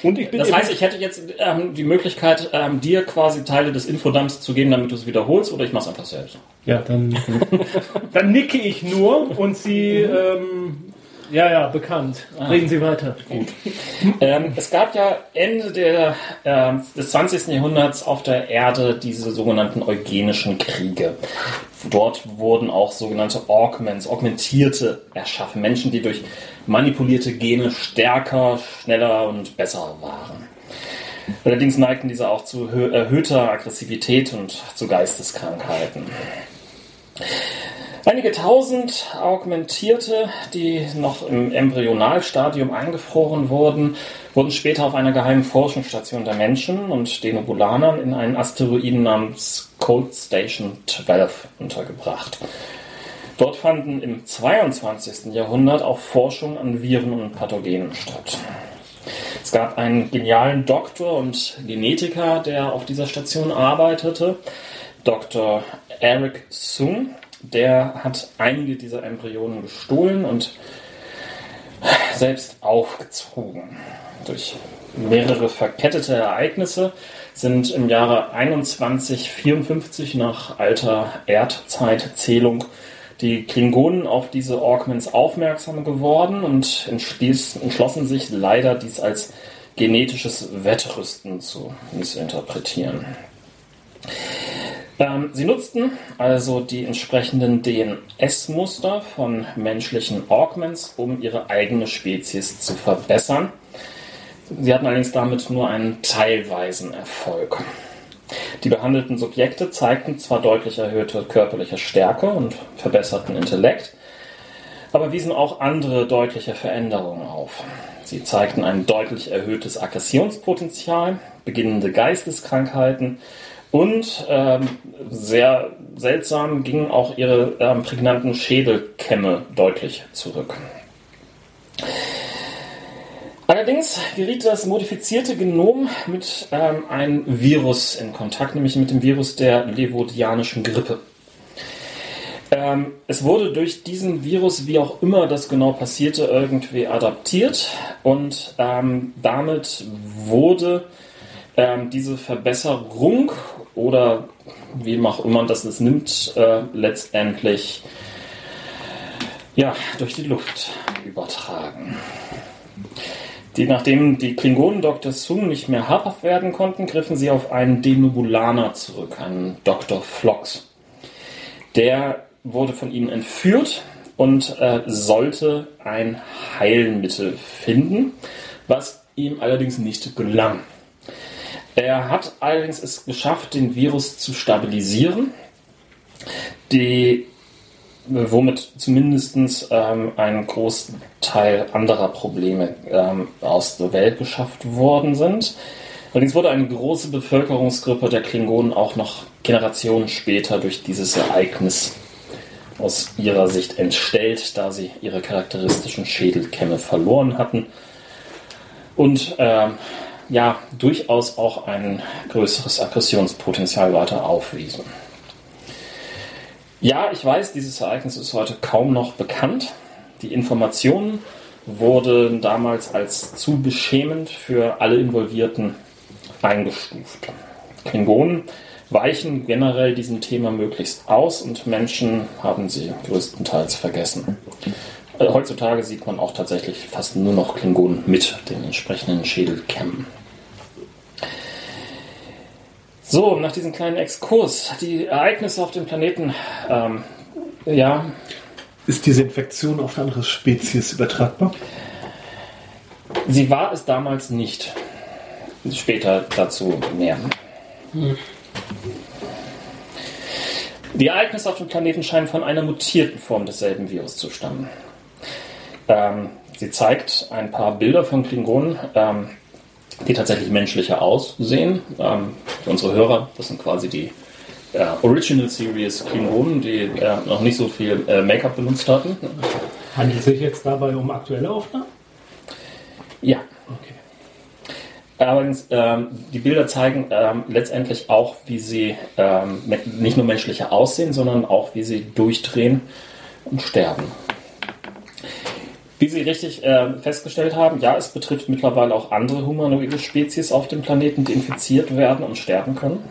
Und ich bin Das heißt, ich hätte jetzt ähm, die Möglichkeit, ähm, dir quasi Teile des Infodumps zu geben, damit du es wiederholst, oder ich mach's einfach selbst. Ja, dann, dann nicke ich nur und sie, ähm, ja, ja, bekannt. Reden Sie weiter. Gut. Ähm, es gab ja Ende der, ähm, des 20. Jahrhunderts auf der Erde diese sogenannten eugenischen Kriege. Dort wurden auch sogenannte Augments, Augmentierte erschaffen. Menschen, die durch manipulierte Gene stärker, schneller und besser waren. Allerdings neigten diese auch zu hö- erhöhter Aggressivität und zu Geisteskrankheiten. Einige tausend Augmentierte, die noch im Embryonalstadium eingefroren wurden, wurden später auf einer geheimen Forschungsstation der Menschen und den Obulanern in einen Asteroiden namens Cold Station 12 untergebracht. Dort fanden im 22. Jahrhundert auch Forschung an Viren und Pathogenen statt. Es gab einen genialen Doktor und Genetiker, der auf dieser Station arbeitete, Dr. Eric Sung. Der hat einige dieser Embryonen gestohlen und selbst aufgezogen. Durch mehrere verkettete Ereignisse sind im Jahre 2154 nach alter Erdzeitzählung die Klingonen auf diese Augments aufmerksam geworden und entschlossen sich leider dies als genetisches Wettrüsten zu missinterpretieren. Ähm, sie nutzten also die entsprechenden DNS-Muster von menschlichen Augments, um ihre eigene Spezies zu verbessern. Sie hatten allerdings damit nur einen teilweisen Erfolg. Die behandelten Subjekte zeigten zwar deutlich erhöhte körperliche Stärke und verbesserten Intellekt, aber wiesen auch andere deutliche Veränderungen auf. Sie zeigten ein deutlich erhöhtes Aggressionspotenzial, beginnende Geisteskrankheiten und ähm, sehr seltsam gingen auch ihre ähm, prägnanten Schädelkämme deutlich zurück. Allerdings geriet das modifizierte Genom mit ähm, einem Virus in Kontakt, nämlich mit dem Virus der levodianischen Grippe. Ähm, es wurde durch diesen Virus, wie auch immer das genau passierte, irgendwie adaptiert und ähm, damit wurde ähm, diese Verbesserung oder wie auch immer das es nimmt, äh, letztendlich ja, durch die Luft übertragen. Die, nachdem die Klingonen Dr. Sung nicht mehr habhaft werden konnten, griffen sie auf einen Denubulaner zurück, einen Dr. Phlox. Der wurde von ihnen entführt und äh, sollte ein Heilmittel finden, was ihm allerdings nicht gelang. Er hat allerdings es geschafft, den Virus zu stabilisieren, die, womit zumindest ähm, ein Großteil anderer Probleme ähm, aus der Welt geschafft worden sind. Allerdings wurde eine große Bevölkerungsgruppe der Klingonen auch noch Generationen später durch dieses Ereignis aus ihrer Sicht entstellt, da sie ihre charakteristischen Schädelkämme verloren hatten und ähm, ja durchaus auch ein größeres Aggressionspotenzial weiter aufwiesen. Ja, ich weiß, dieses Ereignis ist heute kaum noch bekannt. Die Informationen wurden damals als zu beschämend für alle Involvierten eingestuft. Klingonen weichen generell diesem Thema möglichst aus und Menschen haben sie größtenteils vergessen. Äh, heutzutage sieht man auch tatsächlich fast nur noch Klingonen mit den entsprechenden Schädelkämmen. So, nach diesem kleinen Exkurs, die Ereignisse auf dem Planeten, ähm, ja, Ist diese Infektion auf eine andere Spezies übertragbar? sie war es damals nicht. Später dazu mehr. Die Ereignisse auf dem Planeten scheinen von einer mutierten Form desselben Virus zu stammen. Ähm, sie zeigt ein paar Bilder von Klingonen, ähm, die tatsächlich menschlicher aussehen. Ähm, für unsere Hörer, das sind quasi die äh, Original Series Klingonen, die äh, noch nicht so viel äh, Make-up benutzt hatten. Handelt es sich jetzt dabei um aktuelle Aufnahmen? Ja. Allerdings, ähm, die Bilder zeigen ähm, letztendlich auch, wie sie ähm, nicht nur menschlicher aussehen, sondern auch, wie sie durchdrehen und sterben. Wie Sie richtig äh, festgestellt haben, ja, es betrifft mittlerweile auch andere humanoide Spezies auf dem Planeten, die infiziert werden und sterben können.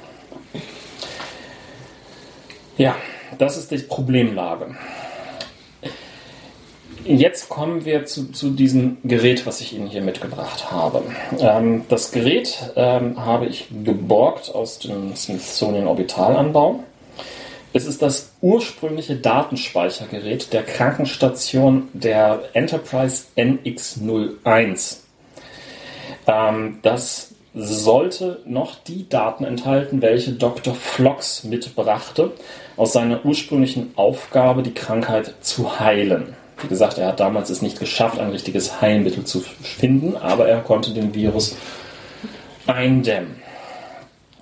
Ja, das ist die Problemlage. Jetzt kommen wir zu, zu diesem Gerät, was ich Ihnen hier mitgebracht habe. Ähm, das Gerät ähm, habe ich geborgt aus dem Smithsonian Orbitalanbau. Es ist das ursprüngliche Datenspeichergerät der Krankenstation der Enterprise NX01. Ähm, das sollte noch die Daten enthalten, welche Dr. Flox mitbrachte, aus seiner ursprünglichen Aufgabe, die Krankheit zu heilen. Wie gesagt, er hat damals es nicht geschafft, ein richtiges Heilmittel zu finden, aber er konnte den Virus eindämmen.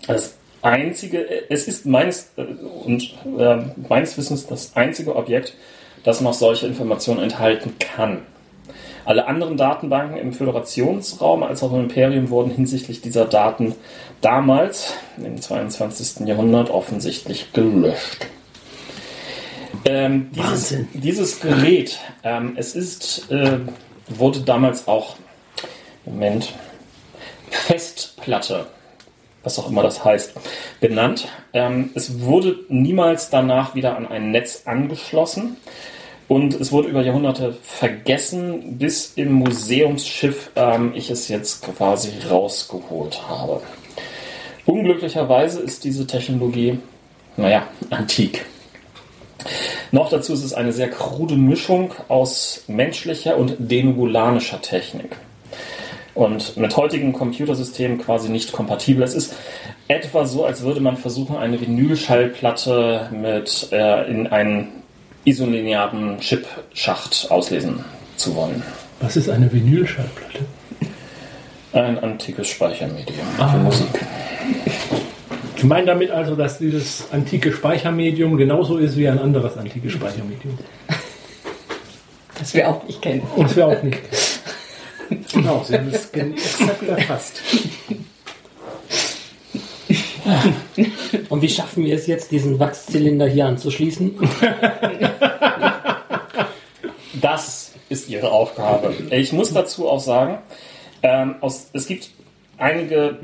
Das einzige, es ist meines, und, äh, meines Wissens das einzige Objekt, das noch solche Informationen enthalten kann. Alle anderen Datenbanken im Föderationsraum als auch im Imperium wurden hinsichtlich dieser Daten damals, im 22. Jahrhundert, offensichtlich gelöscht. Ähm, dieses, Wahnsinn. dieses Gerät, ähm, es ist, äh, wurde damals auch, Moment, Festplatte, was auch immer das heißt, benannt. Ähm, es wurde niemals danach wieder an ein Netz angeschlossen. Und es wurde über Jahrhunderte vergessen, bis im Museumsschiff ähm, ich es jetzt quasi rausgeholt habe. Unglücklicherweise ist diese Technologie, naja, antik. Noch dazu ist es eine sehr krude Mischung aus menschlicher und denugulanischer Technik. Und mit heutigen Computersystemen quasi nicht kompatibel. Es ist etwa so, als würde man versuchen, eine Vinylschallplatte mit äh, in einen isolinearen Chipschacht auslesen zu wollen. Was ist eine Vinylschallplatte? Ein antikes Speichermedium für Musik. Sie meinen damit also, dass dieses antike Speichermedium genauso ist wie ein anderes antikes Speichermedium? Das wir auch nicht kennen. Und es wäre auch nicht. Genau, Sie haben es exakt erfasst. Und wie schaffen wir es jetzt, diesen Wachszylinder hier anzuschließen? Das ist ihre Aufgabe. Ich muss dazu auch sagen, ähm, aus, es gibt einige,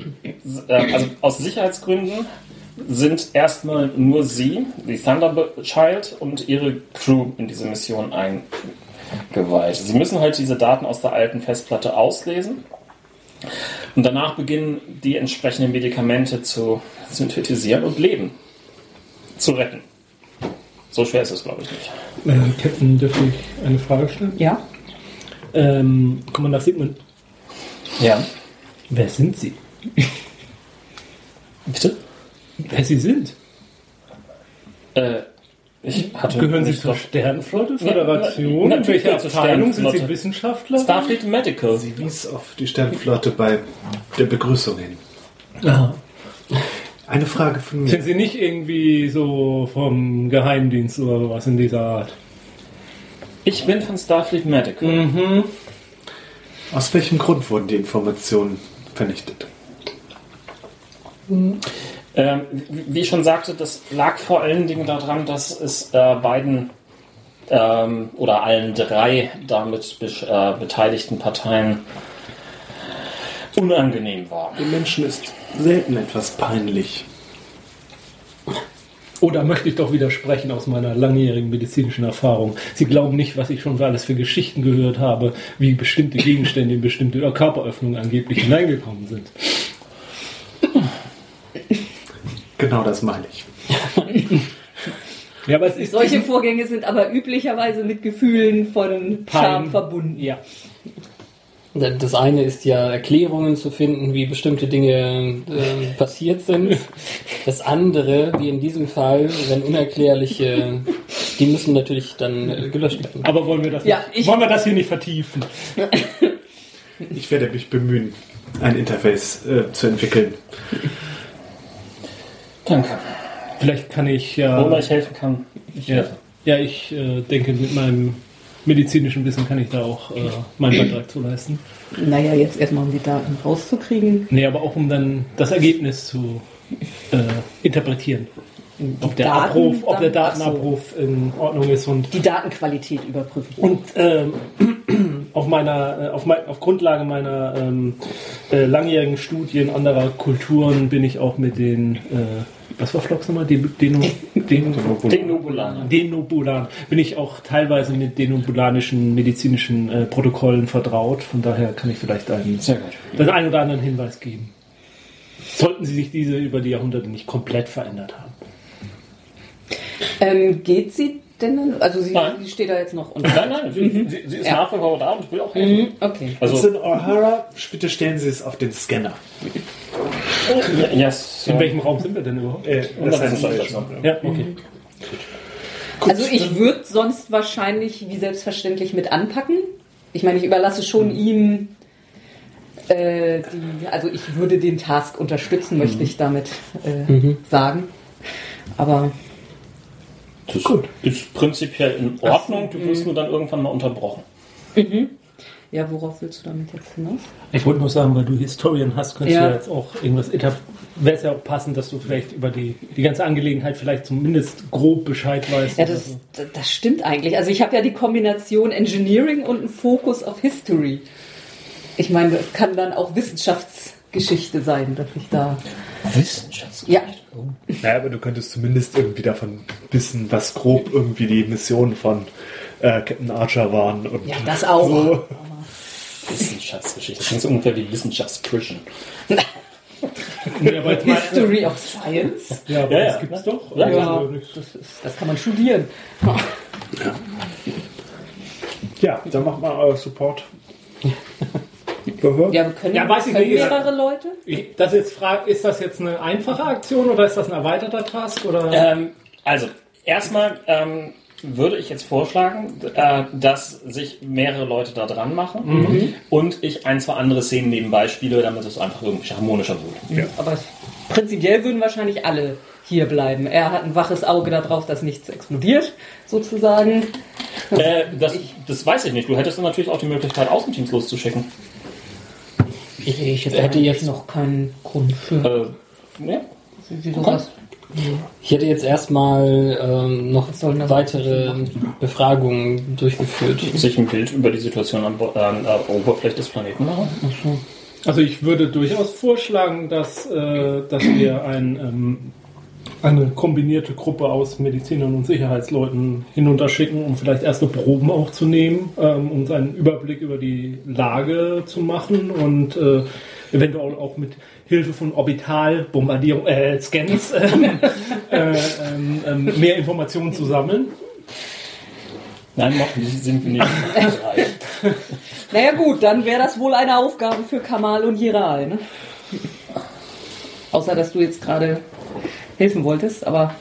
äh, also aus Sicherheitsgründen sind erstmal nur sie, die Thunderchild und ihre Crew in diese Mission eingeweiht. Sie müssen halt diese Daten aus der alten Festplatte auslesen und danach beginnen die entsprechenden Medikamente zu synthetisieren und Leben zu retten. So schwer ist es, glaube ich, nicht. Äh, Captain, dürfte ich eine Frage stellen? Ja? Ähm, Kommandant Sigmund, Ja. wer sind Sie? Bitte? Wer Sie sind? Äh, ich hatte Gehören Sie zur Sternenflotte, Ja, Föderation? na- In welcher natürlich zur Abteilung sind Sie. Wissenschaftler? Starfleet Medical. Sie wies auf die Sternflotte bei der Begrüßung hin. Aha. Eine Frage von mir. Sind Sie nicht irgendwie so vom Geheimdienst oder sowas in dieser Art? Ich bin von Starfleet Medical. Mhm. Aus welchem Grund wurden die Informationen vernichtet? Ähm, wie ich schon sagte, das lag vor allen Dingen daran, dass es äh, beiden ähm, oder allen drei damit besch- äh, beteiligten Parteien unangenehm war. Den Menschen ist selten etwas peinlich. Oder möchte ich doch widersprechen aus meiner langjährigen medizinischen Erfahrung. Sie glauben nicht, was ich schon für alles für Geschichten gehört habe, wie bestimmte Gegenstände in bestimmte Körperöffnungen angeblich hineingekommen sind. Genau das meine ich. Ja, aber es ist Solche Vorgänge sind aber üblicherweise mit Gefühlen von Scham Pein. verbunden. ja. Das eine ist ja Erklärungen zu finden, wie bestimmte Dinge äh, passiert sind. Das andere, wie in diesem Fall, wenn unerklärliche, die müssen natürlich dann äh, gelöscht werden. Aber wollen wir das, Ja, nicht, ich- wollen wir das hier nicht vertiefen? Ich werde mich bemühen, ein Interface äh, zu entwickeln. Danke. Vielleicht kann ich ja. Wobei ich helfen kann. Ja, ja ich äh, denke, mit meinem medizinischen Wissen kann ich da auch äh, meinen Beitrag zu leisten. Naja, jetzt erstmal um die Daten rauszukriegen. Nee, aber auch um dann das Ergebnis zu äh, interpretieren. Ob der, Daten Abruf, ob der ach so. Datenabruf in Ordnung ist und Die Datenqualität überprüfen. Und ähm, auf meiner, äh, auf, mein, auf Grundlage meiner ähm, äh, langjährigen Studien anderer Kulturen bin ich auch mit den, äh, was war Flox nochmal? Den, Deno, den, Denobulaner. Denobulan. Bin ich auch teilweise mit denobulanischen medizinischen äh, Protokollen vertraut. Von daher kann ich vielleicht einen, den einen oder anderen Hinweis geben. Sollten sie sich diese über die Jahrhunderte nicht komplett verändert haben. Ähm, geht sie denn dann? Also sie, Nein. sie steht da jetzt noch unter. Nein, nein, sie, sie, sie ist Ja. nach wie vor da und ich will auch helfen. Mhm, okay. Also, Also, O'Hara, bitte stellen Sie es auf den Scanner. yes. In welchem Raum sind wir denn überhaupt? Äh, Das das ist heißt, Ja, okay. Also ich würde sonst wahrscheinlich wie selbstverständlich mit anpacken. Ich meine, ich überlasse schon ihm äh, die, also ich würde den Task unterstützen, möchte ich damit äh, sagen. Aber Das ist prinzipiell in Ordnung, du wirst nur dann irgendwann mal unterbrochen. ja, worauf willst du damit jetzt hinaus? Ich wollte nur sagen, weil du Historien hast, könntest Ja. du ja jetzt auch irgendwas Wäre es ja auch passend, dass du vielleicht über die, die ganze Angelegenheit vielleicht zumindest grob Bescheid weißt. Ja, das, so. das stimmt eigentlich. Also ich habe ja die Kombination Engineering und einen Fokus auf History. Ich meine, das kann dann auch Wissenschaftsgeschichte sein, dass ich da. Wissenschaftsgeschichte. Ja, Naja, aber du könntest zumindest irgendwie davon wissen, was grob irgendwie die Missionen von äh, Captain Archer waren. Und ja das auch. So. Wissenschaftsgeschichte. Das so ungefähr wie jetzt mal, History of Science. ja, aber Ja, das ja. gibt's doch. Ja, Ja. Das, ist, das kann man studieren. Ja, dann macht mal euer Support. Ja, wir können, Ja, weiß ich können nicht. mehrere Leute. Ich, das jetzt frag, ist das jetzt eine einfache Aktion oder ist das ein erweiterter Task? Oder? Ähm, also, erstmal ähm, würde ich jetzt vorschlagen, äh, dass sich mehrere Leute da dran machen und ich ein, zwei andere Szenen nebenbei spiele, damit es einfach irgendwie harmonischer wird. Aber prinzipiell würden wahrscheinlich alle hier bleiben. Er hat ein waches Auge darauf, dass nichts explodiert, sozusagen. Äh, das, das weiß ich nicht. Du hättest dann natürlich auch die Möglichkeit, Außenteams loszuschicken. Ich, ich hätte hätte jetzt- noch keinen Grund für Äh, ja. sowas. Ich hätte jetzt erstmal ähm, noch weitere Befragungen durchgeführt. Sich ein Bild über die Situation an, an der Oberfläche des Planeten machen. Also ich würde durchaus vorschlagen, dass, äh, dass wir ein, ähm, eine kombinierte Gruppe aus Medizinern und Sicherheitsleuten hinunterschicken, um vielleicht erste Proben auch zu nehmen, ähm, um einen Überblick über die Lage zu machen und äh, eventuell auch mit Hilfe von Orbitalbombardierung, äh, Scans, äh, ähm, mehr Informationen zu sammeln. Nein, nicht, sind wir nicht. Naja gut, dann wäre das wohl eine Aufgabe für Kamal und Hiral. Ne? Außer, dass du jetzt gerade helfen wolltest, aber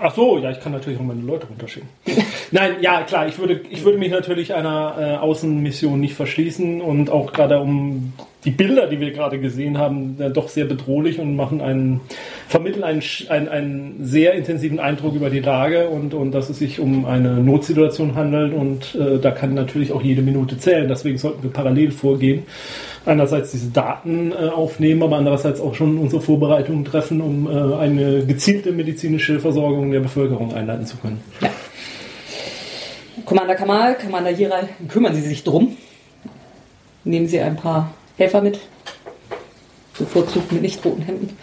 Ach so, ja, ich kann natürlich auch meine Leute runterschicken. Nein, ja, klar, ich würde, ich würde mich natürlich einer äh, Außenmission nicht verschließen und auch gerade um die Bilder, die wir gerade gesehen haben, äh, doch sehr bedrohlich und machen einen, vermitteln einen, einen, einen sehr intensiven Eindruck über die Lage und, und dass es sich um eine Notsituation handelt und äh, da kann natürlich auch jede Minute zählen. Deswegen sollten wir parallel vorgehen. Einerseits diese Daten äh, aufnehmen, aber andererseits auch schon unsere Vorbereitungen treffen, um äh, eine gezielte medizinische Versorgung der Bevölkerung einleiten zu können. Commander Kamal, Commander Jirai, kümmern Sie sich drum. Nehmen Sie ein paar Helfer mit. Bevorzugt mit nicht roten Hemden.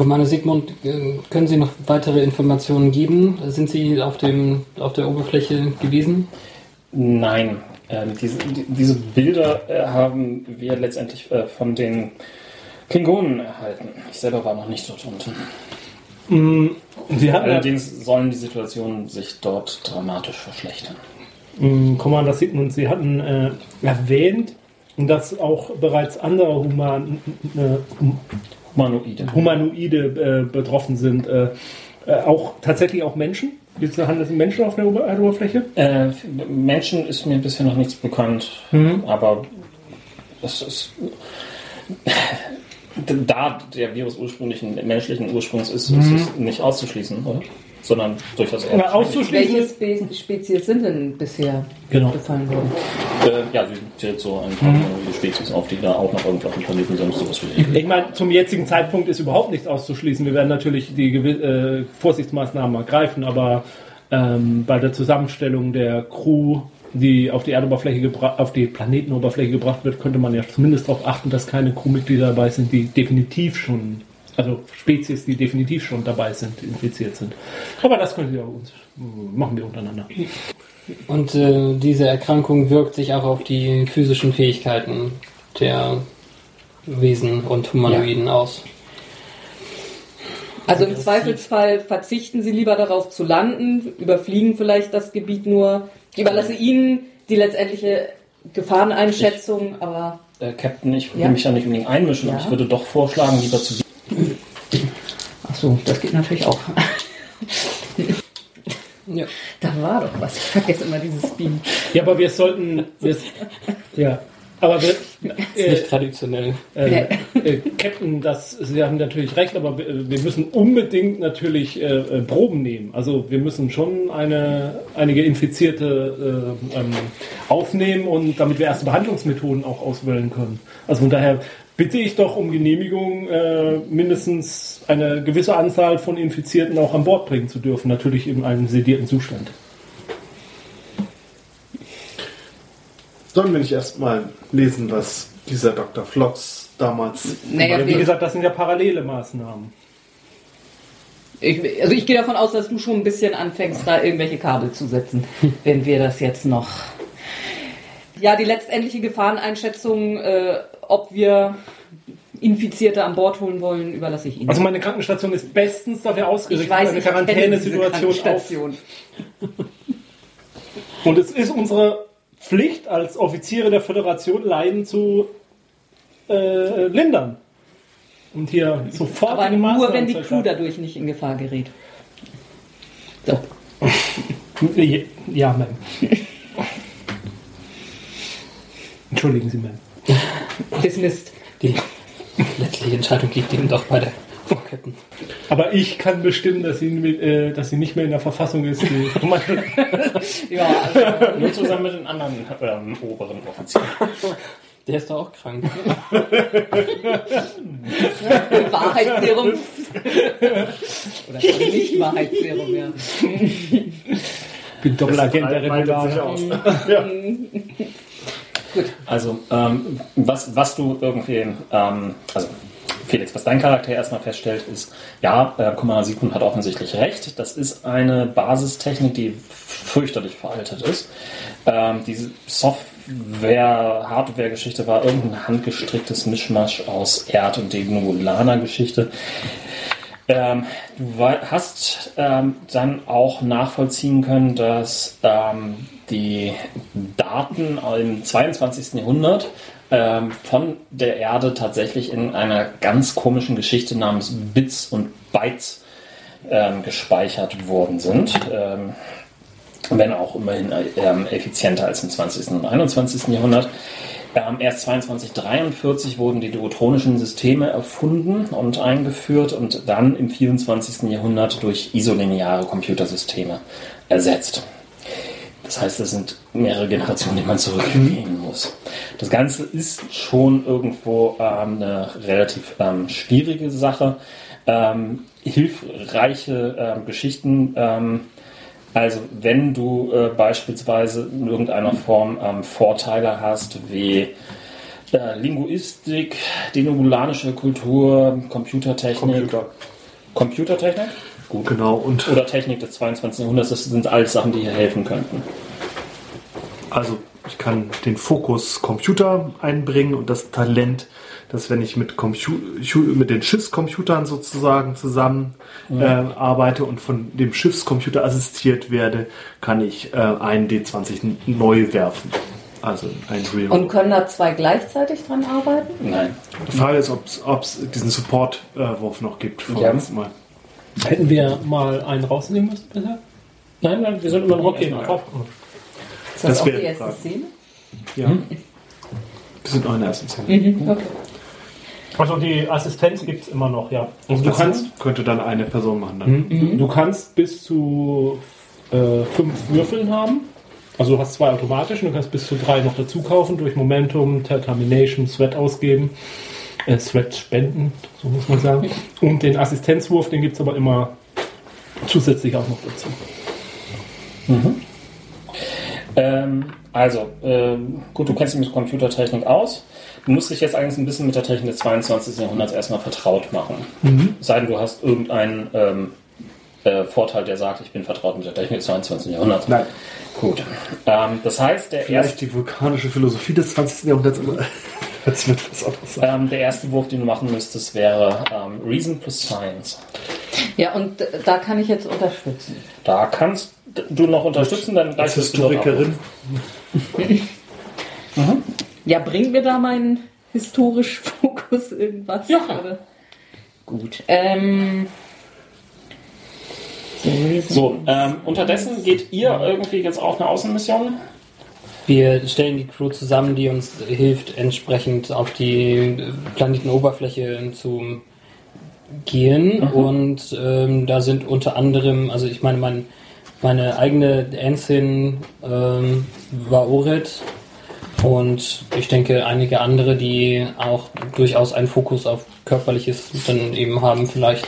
Commander Sigmund, äh, können Sie noch weitere Informationen geben? Sind Sie auf, dem, auf der Oberfläche gewesen? Nein, ähm, diese, die, diese Bilder äh, haben wir letztendlich äh, von den Klingonen erhalten. Ich selber war noch nicht dort unten. Sie hatten ja, Allerdings sollen die Situationen sich dort dramatisch verschlechtern. mh, Commander Sigmund, Sie hatten äh, erwähnt, dass auch bereits andere Human, äh, Humanoide. Humanoide äh, betroffen sind. Äh, äh, auch tatsächlich auch Menschen? Gibt es handelt es um Menschen auf der Ober Erdoberfläche? Äh, Menschen ist mir bisher noch nichts bekannt, aber es ist. Da der Virus ursprünglichen menschlichen Ursprungs ist, ist es nicht auszuschließen, oder? Sondern durchaus eher. Ja, auszuschließen. Welche Spe Spezies sind denn bisher Genau. befallen worden? Äh, ja, sie zählt so ein paar humanoide Spezies auf, die da auch noch irgendwo auf dem Planeten sind, sowas wie Ich meine, zum jetzigen Zeitpunkt ist überhaupt nichts auszuschließen. Wir werden natürlich die gewi- äh, Vorsichtsmaßnahmen ergreifen, aber ähm, bei der Zusammenstellung der Crew, die auf die Erdoberfläche auf die Planetenoberfläche gebracht wird, könnte man ja zumindest darauf achten, dass keine Crewmitglieder dabei sind, die definitiv schon, also Spezies, die definitiv schon dabei sind, infiziert sind. Aber das können wir uns machen wir untereinander. Und äh, diese Erkrankung wirkt sich auch auf die physischen Fähigkeiten der Wesen und Humanoiden aus. Also im Zweifelsfall verzichten Sie lieber darauf zu landen, überfliegen vielleicht das Gebiet nur. Ich überlasse Ihnen die letztendliche Gefahreneinschätzung, aber Äh, Captain, ich will Ja. mich ja nicht unbedingt einmischen, Ja. aber ich würde doch vorschlagen, lieber zu ach so, das geht natürlich auch. Ja. Da war doch was. Ich vergesse immer dieses Beam. Ja, aber wir sollten, wir, ja, aber wir, äh, Nicht traditionell. Äh, äh, Captain, das, Sie haben natürlich recht, aber wir, wir müssen unbedingt natürlich äh, äh, Proben nehmen. Also wir müssen schon eine, einige Infizierte äh, ähm, aufnehmen und damit wir erste Behandlungsmethoden auch auswählen können. Also von daher bitte ich doch um Genehmigung, äh, mindestens eine gewisse Anzahl von Infizierten auch an Bord bringen zu dürfen. Natürlich in einem sedierten Zustand. Sollen wir nicht erstmal lesen, was dieser Dr. Flox damals. Naja, Aber wie gesagt, das sind ja parallele Maßnahmen. ich, also ich gehe davon aus, dass du schon ein bisschen anfängst, da irgendwelche Kabel zu setzen, wenn wir das jetzt noch. Ja, die letztendliche Gefahreneinschätzung, äh, ob wir Infizierte an Bord holen wollen, überlasse ich Ihnen. Also meine Krankenstation ist bestens dafür ausgerichtet, ich weiß, eine Quarantänesituation auf. Und es ist unsere Pflicht als Offiziere der Föderation, Leiden zu äh, lindern. Und hier sofort Aber nur, Maßnahmen wenn die Crew dadurch nicht in Gefahr gerät. So. Ja, Ma'am. Entschuldigen Sie, Ma'am. Dismissed. Die letztliche Entscheidung liegt eben doch bei der Vorketten. Aber ich kann bestimmen, dass sie, mit, äh, dass sie nicht mehr in der Verfassung ist. Die Ja, also, Nur zusammen mit den anderen ähm, oberen Offizieren. Der ist doch auch krank. Wahrheitsserum. Oder nicht Wahrheitsserum, ja. bin Doppelagent der sich Ja. Also, ähm, was, was du irgendwie, ähm, also Felix, was dein Charakter erstmal feststellt, ist, ja, äh, Commander Sigmund hat offensichtlich recht. Das ist eine Basistechnik, die fürchterlich veraltet ist. Ähm, diese Software, Hardware-Geschichte war irgendein handgestricktes Mischmasch aus Erd- und Degnovulaner-Geschichte. Ähm, du hast ähm, dann auch nachvollziehen können, dass ähm, die Daten im 22. Jahrhundert ähm, von der Erde tatsächlich in einer ganz komischen Geschichte namens Bits und Bytes ähm, gespeichert worden sind. Ähm, wenn auch immerhin ähm, effizienter als im 20. und 21. Jahrhundert. Ähm, erst 2243 wurden die duotronischen Systeme erfunden und eingeführt und dann im 24. Jahrhundert durch isolineare Computersysteme ersetzt. Das heißt, es sind mehrere Generationen, die man zurückgehen muss. Das Ganze ist schon irgendwo ähm, eine relativ ähm, schwierige Sache. Ähm, hilfreiche ähm, Geschichten ähm, also wenn du äh, beispielsweise in irgendeiner Form ähm, Vorteile hast wie äh, Linguistik, denobulanische Kultur, Computertechnik. Computer. Computertechnik? Gut. Genau. Und Oder Technik des 22. Jahrhunderts, das sind alles Sachen, die hier helfen könnten. also ich kann den Fokus Computer einbringen und das Talent, dass wenn ich mit, Compu mit den Schiffscomputern sozusagen zusammen äh, arbeite und von dem Schiffscomputer assistiert werde, kann ich äh, einen D20 neu werfen. Also ein Real. Und können da zwei gleichzeitig dran arbeiten? Nein. Die Frage ist, ob es diesen Support-Wurf noch gibt. Ja. mal. Hätten wir mal einen rausnehmen müssen bisher? Nein, nein, wir sind immer noch Okay. Ist das, Das auch wäre die erste Frage. Szene? Ja. Wir sind noch in der ersten Szene. Okay. Also die Assistenz gibt es immer noch, ja. Also du kannst, Könnte dann eine Person machen. Dann. du kannst bis zu äh, fünf Würfeln haben. Also du hast zwei automatisch und du kannst bis zu drei noch dazu kaufen durch Momentum, Determination, Sweat ausgeben, äh, Sweat spenden, so muss man sagen. Und den Assistenzwurf, den gibt es aber immer zusätzlich auch noch dazu. Ähm, also, ähm, gut, du kennst dich mit Computertechnik aus. Du musst dich jetzt eigentlich ein bisschen mit der Technik des 22. Jahrhunderts erstmal vertraut machen. Es Sei denn, du hast irgendeinen ähm, äh, Vorteil, der sagt, ich bin vertraut mit der Technik des 22. Jahrhunderts. Nein. Gut. Ähm, das heißt, der erste, Vielleicht die vulkanische Philosophie des 20. Jahrhunderts. aber Das wird was anderes sein. ähm, der erste Wurf, den du machen müsstest, wäre ähm, Reason plus Science. Ja, und da kann ich jetzt unterstützen. Da kannst du noch unterstützen, dann du dort Historikerin. Ja, bringt mir da mein historisch Fokus irgendwas? Ja. Oder? Gut. Ähm, So, ähm, unterdessen geht ihr irgendwie jetzt auf eine Außenmission. Wir stellen die Crew zusammen, die uns hilft, entsprechend auf die Planetenoberfläche zu gehen. Und ähm, da sind unter anderem, also ich meine, mein, meine eigene Ensign ähm, war Orit. Und ich denke einige andere, die auch durchaus einen Fokus auf körperliches dann eben haben vielleicht.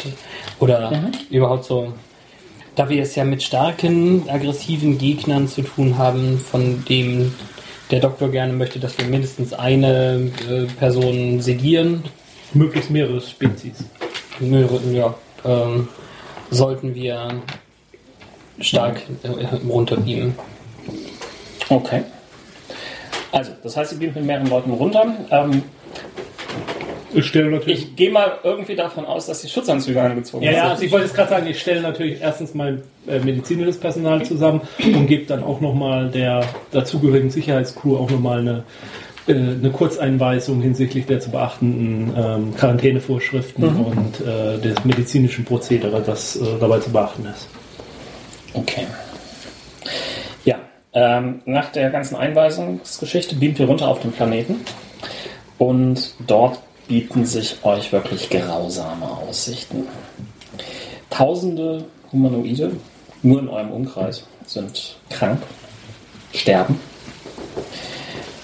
Oder überhaupt so. Da wir es ja mit starken, aggressiven Gegnern zu tun haben, von dem der Doktor gerne möchte, dass wir mindestens eine äh, Person sedieren, Möglichst mehrere Spezies. ja, ähm, sollten wir stark äh, runterbeamen. Okay. Also, das heißt, ihr beamt mit mehreren Leuten runter. Ähm, Ich stelle natürlich. ich gehe mal irgendwie davon aus, dass die Schutzanzüge angezogen ja, ja, sind. also ich wollte jetzt gerade sagen, ich stelle natürlich erstens mein äh, medizinisches Personal zusammen und gebe dann auch nochmal der dazugehörigen Sicherheitscrew auch nochmal eine, äh, eine Kurzeinweisung hinsichtlich der zu beachtenden ähm, Quarantänevorschriften und äh, des medizinischen Prozedere, das dabei zu beachten ist. Okay. Ja, ähm, nach der ganzen Einweisungsgeschichte beamt ihr runter auf den Planeten und dort bieten sich euch wirklich grausame Aussichten. Tausende Humanoide, nur in eurem Umkreis, sind krank, sterben.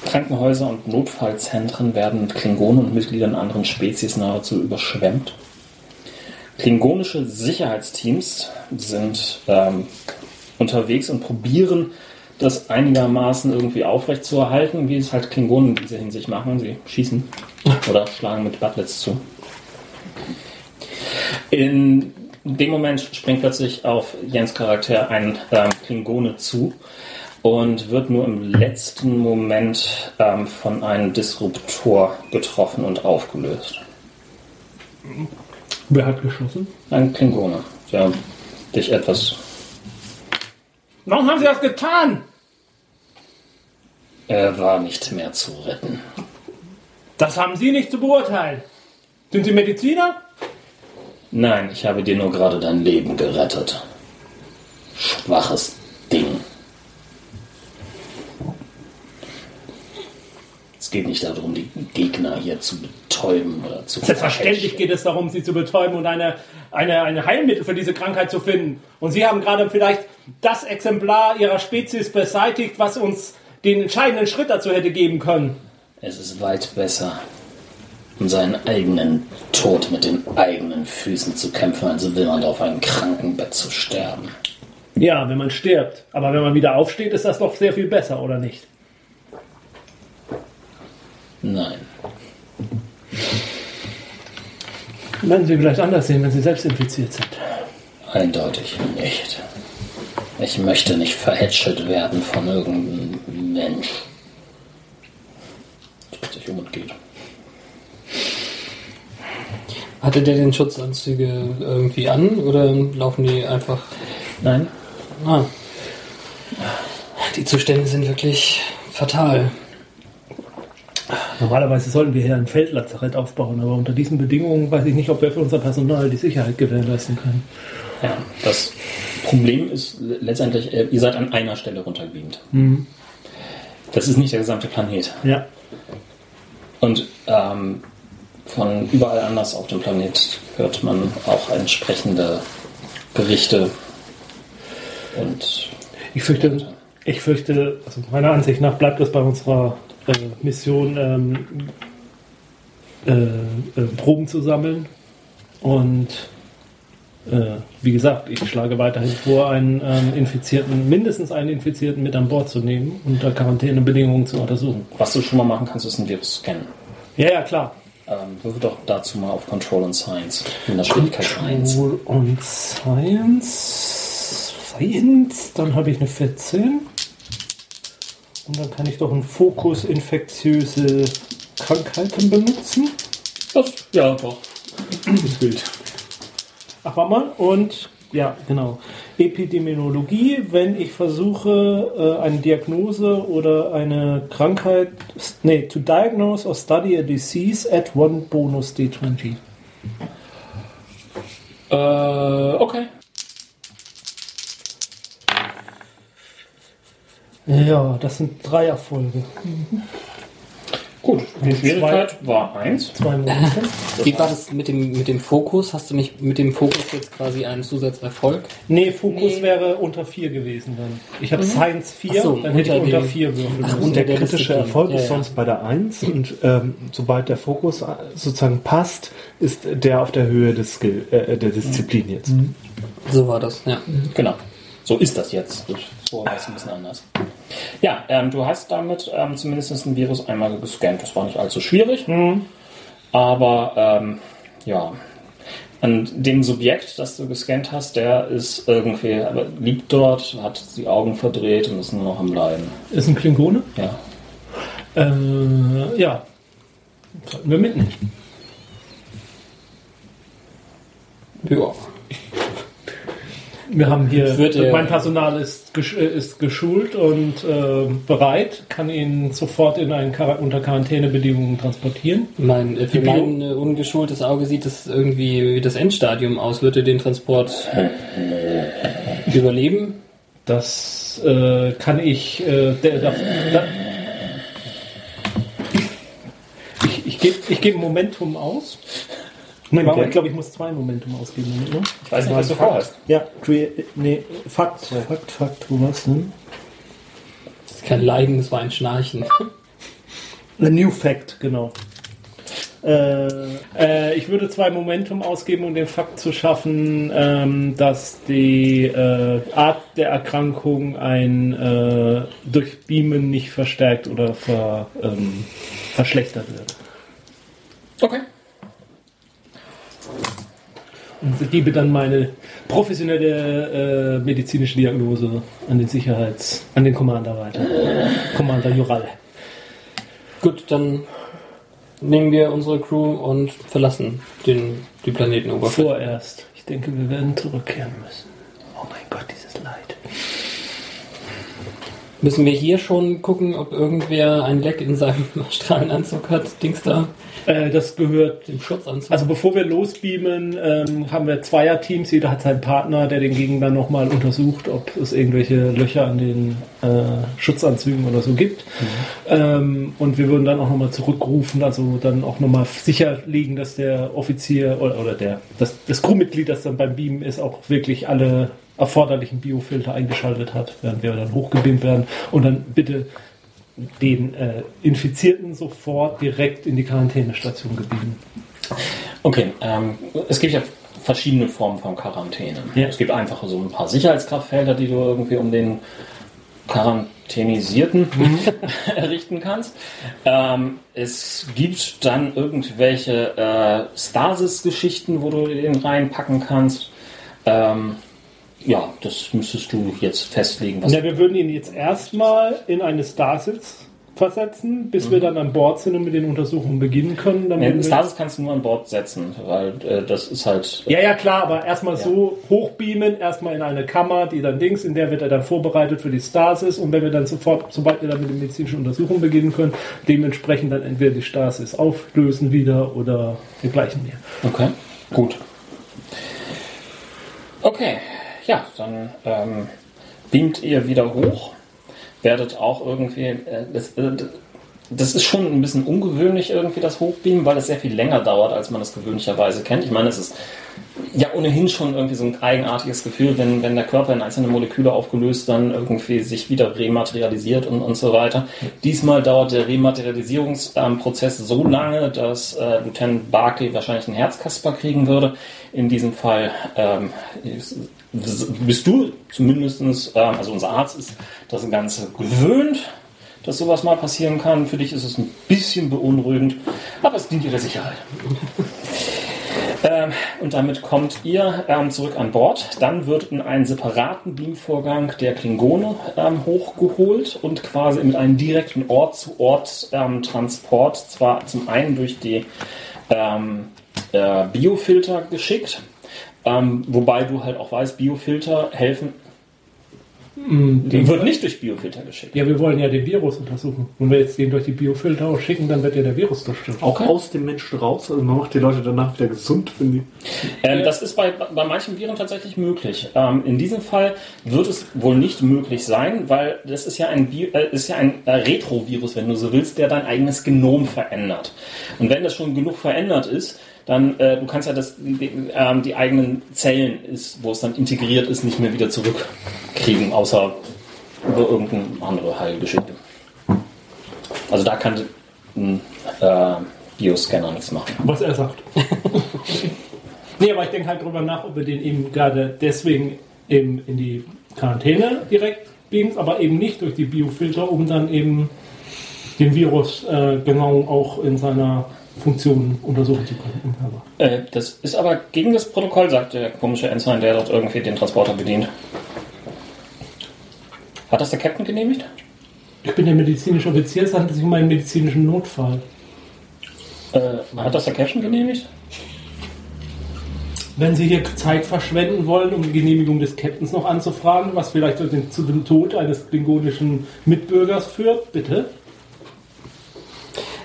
Krankenhäuser und Notfallzentren werden mit Klingonen und Mitgliedern anderen Spezies nahezu überschwemmt. Klingonische Sicherheitsteams sind ähm, unterwegs und probieren, das einigermaßen irgendwie aufrechtzuerhalten, wie es halt Klingonen in dieser Hinsicht machen. Sie schießen oder schlagen mit Butlets zu. In dem Moment springt plötzlich auf Jens Charakter ein ähm, Klingone zu und wird nur im letzten Moment ähm, von einem Disruptor getroffen und aufgelöst. Wer hat geschossen? Ein Klingone, der dich etwas. Warum haben Sie das getan? Er war nicht mehr zu retten. Das haben Sie nicht zu beurteilen. Sind Sie Mediziner? Nein, ich habe dir nur gerade dein Leben gerettet. Schwaches Ding. Es geht nicht darum, die Gegner hier zu betäuben oder zu Selbstverständlich geht es darum, sie zu betäuben und eine, eine, eine Heilmittel für diese Krankheit zu finden. Und Sie haben gerade vielleicht das Exemplar Ihrer Spezies beseitigt, was uns den entscheidenden Schritt dazu hätte geben können. Es ist weit besser, um seinen eigenen Tod mit den eigenen Füßen zu kämpfen, als will man auf einem Krankenbett zu sterben. Ja, wenn man stirbt. Aber wenn man wieder aufsteht, ist das doch sehr viel besser, oder nicht? Nein. Werden Sie vielleicht anders sehen, wenn Sie selbst infiziert sind. Eindeutig nicht. Ich möchte nicht verhätschelt werden von irgendeinem Mensch. Dreht sich um und geht. Hatte der den Schutzanzüge irgendwie an oder laufen die einfach? Nein? Ah. Die Zustände sind wirklich fatal. Normalerweise sollten wir hier ein Feldlazarett aufbauen, aber unter diesen Bedingungen weiß ich nicht, ob wir für unser Personal die Sicherheit gewährleisten können. Ja, das Problem ist letztendlich, äh, ihr seid an einer Stelle runtergebeamt. Das ist nicht der gesamte Planet. Ja. Und ähm, von überall anders auf dem Planet hört man auch entsprechende Berichte. Und Ich fürchte, ich fürchte, also meiner Ansicht nach bleibt es bei unserer äh, Mission, ähm, äh, äh, Proben zu sammeln. Und äh, wie gesagt, ich schlage weiterhin vor, einen ähm, Infizierten, mindestens einen Infizierten mit an Bord zu nehmen, unter Quarantänebedingungen zu untersuchen. was du schon mal machen kannst, ist ein Virus scannen. Ja, ja, klar. Ähm, würfel doch dazu mal auf Control und Science. In der Schwierigkeit 1. Control und Science. Science, dann habe ich eine 14. Und dann kann ich doch einen Fokus infektiöse Krankheiten benutzen. Das, ja, doch. Das Bild. Ach, warte mal. Und ja, genau. Epidemiologie, wenn ich versuche, äh, eine Diagnose oder eine Krankheit, nee, to diagnose or study a disease at one bonus D20. Äh, okay. Ja, das sind drei Erfolge. Gut, die Schwierigkeit war 1. Zwei Monate. Wie war das mit dem, mit dem Fokus? Hast du nicht mit dem Fokus jetzt quasi einen Zusatzerfolg? Nee, Fokus Nee. wäre unter 4 gewesen dann. Ich habe Science 4, Ach so, dann hätte ich unter unter die- 4 würfeln müssen. unter Der der kritische Disziplin. Erfolg Ja, ist ja. sonst bei der 1 und ähm, sobald der Fokus äh, sozusagen passt, ist der auf der Höhe des Skill, äh, der Disziplin jetzt. So war das, ja. Genau. So ist das jetzt. Vorher war es ein bisschen anders. Ja, ähm, du hast damit ähm, zumindest ein Virus einmal gescannt. Das war nicht allzu schwierig. Aber ähm, ja, an dem Subjekt, das du gescannt hast, der ist irgendwie, aber liegt dort, hat die Augen verdreht und ist nur noch am Leiden. Ist ein Klingone? Ja. Äh, ja. Sollten wir mitnehmen. Ja. Wir haben hier, Wird er- mein Personal ist, gesch äh, ist geschult und äh, bereit, kann ihn sofort in einen Quar unter Quarantänebedingungen transportieren. Mein, äh, für mein äh, ungeschultes Auge sieht das irgendwie wie das Endstadium aus. Würde den Transport überleben? Das äh, kann ich, äh, der, da, da, ich, ich gebe geb Momentum aus. Nee, mal, ich glaube, ich muss zwei Momentum ausgeben. Ne? Ich weiß nicht, was du vorhast. Ja, nee, Fakt, Fakt, Fakt, wo war's denn? Das ist kein Leiden, das war ein Schnarchen. A New Fact, genau. Äh, äh, ich würde zwei Momentum ausgeben, um den Fakt zu schaffen, ähm, dass die äh, Art der Erkrankung ein äh, durch Beamen nicht verstärkt oder ver, ähm, verschlechtert wird. Okay. Und gebe dann meine professionelle äh, medizinische Diagnose an den Sicherheits-, an den Commander weiter. Commander Jural. Gut, dann nehmen wir unsere Crew und verlassen den, die Planetenoberfläche. Vorerst. Ich denke, wir werden zurückkehren müssen. Oh mein Gott, dieses Leid. Müssen wir hier schon gucken, ob irgendwer ein Leck in seinem Strahlenanzug hat? Dings da? Äh, das gehört Dem Schutzanzug? Also bevor wir losbeamen, ähm, haben wir Zweierteams. Jeder hat seinen Partner, der den Gegner dann nochmal untersucht, ob es irgendwelche Löcher an den äh, Schutzanzügen oder so gibt. Ähm, und wir würden dann auch nochmal zurückrufen, also dann auch nochmal sicherlegen, dass der Offizier oder, oder der, das, das Crewmitglied, das dann beim Beamen ist, auch wirklich alle erforderlichen Biofilter eingeschaltet hat, während wir dann hochgebeamt werden. Und dann bitte den äh, Infizierten sofort direkt in die Quarantänestation gebieten. Okay, ähm, es gibt ja verschiedene Formen von Quarantäne. Ja. Es gibt einfach so ein paar Sicherheitskraftfelder, die du irgendwie um den Quarantänisierten errichten kannst. Ähm, es gibt dann irgendwelche äh, Stasis-Geschichten, wo du den reinpacken kannst. Ähm, ja, das müsstest du jetzt festlegen. Was Ja, wir würden ihn jetzt erstmal in eine Stasis versetzen, bis wir dann an Bord sind und mit den Untersuchungen beginnen können. Dann Nee, Stasis kannst du nur an Bord setzen, weil äh, das ist halt. ja, ja, klar, aber erstmal Ja. so hochbeamen, erstmal in eine Kammer, die dann Dings, in der wird er dann vorbereitet für die Stasis und wenn wir dann sofort, sobald wir dann mit den medizinischen Untersuchungen beginnen können, dementsprechend dann entweder die Stasis auflösen wieder oder dergleichen mehr. Okay, gut. Okay, ja, dann ähm, beamt ihr wieder hoch. Werdet auch irgendwie. Äh, das, äh, das ist schon ein bisschen ungewöhnlich irgendwie das Hochbeamen, weil es sehr viel länger dauert, als man es gewöhnlicherweise kennt. Ich meine, es ist ja ohnehin schon irgendwie so ein eigenartiges Gefühl, wenn, wenn der Körper in einzelne Moleküle aufgelöst dann irgendwie sich wieder rematerialisiert und, und so weiter. Diesmal dauert der Rematerialisierungsprozess so lange, dass äh, Lieutenant Barclay wahrscheinlich einen Herzkasper kriegen würde. In diesem Fall ähm, ist, bist du zumindestens, ähm, also unser Arzt ist das Ganze gewöhnt, dass sowas mal passieren kann. Für dich ist es ein bisschen beunruhigend, aber es dient dir der Sicherheit. Ähm, und damit kommt ihr ähm, zurück an Bord. Dann wird in einen separaten Beamvorgang der Klingone ähm, hochgeholt und quasi mit einem direkten Ort-zu-Ort-Transport, zwar zum einen durch die ähm, äh, Biofilter geschickt, ähm, wobei du halt auch weißt, Biofilter helfen. Die wird nicht durch Biofilter geschickt. Ja, wir wollen ja den Virus untersuchen. Wenn wir jetzt den durch die Biofilter schicken, dann wird ja der Virus zerstören. Auch aus dem Menschen raus. Also man macht die Leute danach wieder gesund, wenn die. Ähm, das ist bei, bei manchen Viren tatsächlich möglich. Ähm, in diesem Fall wird es wohl nicht möglich sein, weil das ist ja ein, Bi äh, ist ja ein äh, Retrovirus, wenn du so willst, der dein eigenes Genom verändert. Und wenn das schon genug verändert ist, dann äh, du kannst ja das, die, ähm, die eigenen Zellen, ist, wo es dann integriert ist, nicht mehr wieder zurückkriegen, außer über irgendeine andere Heilgeschichte. Also da kann ein äh, Bioscanner nichts machen. Was er sagt. nee, aber ich denke halt drüber nach, ob wir den eben gerade deswegen eben in die Quarantäne direkt beamen, aber eben nicht durch die Biofilter, um dann eben den Virus äh, genau auch in seiner Funktion untersuchen zu können. im Körper. Äh, das ist aber gegen das Protokoll, sagt der komische Ensign, der dort irgendwie den Transporter bedient. Hat das der Captain genehmigt? Ich bin der medizinische Offizier, es handelt sich um einen medizinischen Notfall. Äh, hat das der Captain genehmigt? Wenn Sie hier Zeit verschwenden wollen, um die Genehmigung des Captains noch anzufragen, was vielleicht zu dem, zu dem Tod eines klingonischen Mitbürgers führt, bitte.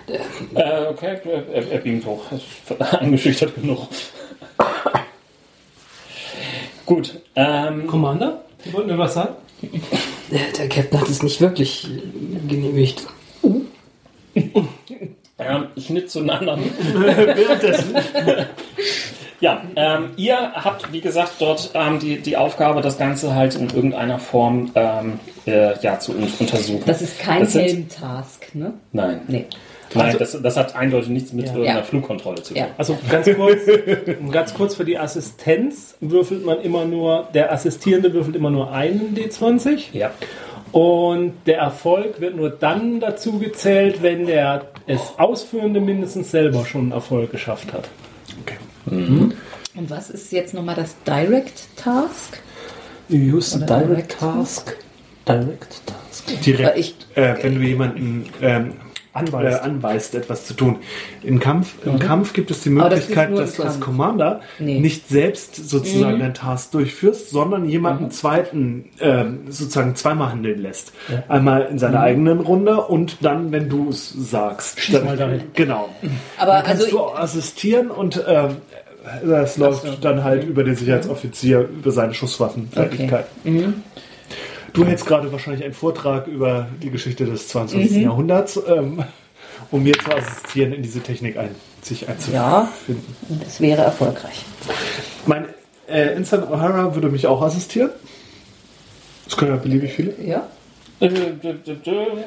Äh, okay, er, er beamt hoch. Eingeschüchtert genug. Gut. Ähm, Commander, Sie wollten mir was sagen? Der, der Captain hat es nicht wirklich genehmigt. ähm, Schnitt zueinander. Währenddessen. Ja, ähm, ihr habt, wie gesagt, dort ähm, die, die Aufgabe, das Ganze halt in irgendeiner Form ähm, äh, ja, zu un untersuchen. Das ist kein Helm-Task, ne? Nein. Nee. Nein, das, das hat eindeutig nichts mit Ja. Flugkontrolle zu tun. Ja. Also ganz kurz, ganz kurz für die Assistenz würfelt man immer nur, der Assistierende würfelt immer nur einen D20 Ja. und der Erfolg wird nur dann dazu gezählt, wenn der es Ausführende mindestens selber schon einen Erfolg geschafft hat. Und was ist jetzt nochmal das Direct Task? Use Direct Direct Task. Direct Task. Direkt, ich- äh, wenn du jemanden ähm, anweist. Äh, anweist, etwas zu tun. Im Kampf, im Kampf gibt es die das Möglichkeit, im dass du als. Commander Nee. nicht selbst sozusagen Mhm. deinen Task durchführst, sondern jemanden zweiten ähm, sozusagen zweimal handeln lässt. Einmal in seiner eigenen Runde und dann, wenn du es sagst. Dann, mal dahin. Genau. Aber Dann kannst also du assistieren und ähm, das läuft dann halt über den Sicherheitsoffizier, über seine Schusswaffenfertigkeit. Du hältst gerade wahrscheinlich einen Vortrag über die Geschichte des 22. Mhm. Jahrhunderts, ähm, um mir zu assistieren, in diese Technik ein, sich einzufinden. ja, das wäre erfolgreich. Mein äh, Instant O'Hara würde mich auch assistieren. Das können ja beliebig viele. Ja. Äh,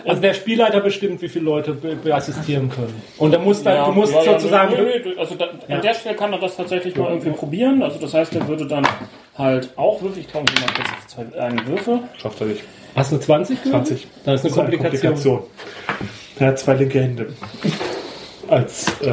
Also der Spielleiter bestimmt, wie viele Leute assistieren können. Und er muss dann, Ja, du musst ja, ja, sozusagen. nö, also da, an der Stelle kann er das tatsächlich mal irgendwie probieren. Also das heißt, er würde dann halt auch würfeln. Ich glaube, ich mal kurz auf zwei- einen Würfel. Schafft er nicht. Hast du eine 20? gewürfelt? 20. Dann ist eine Das ist eine Komplikation. Komplikation. Er hat zwei linke Hände. Als, äh,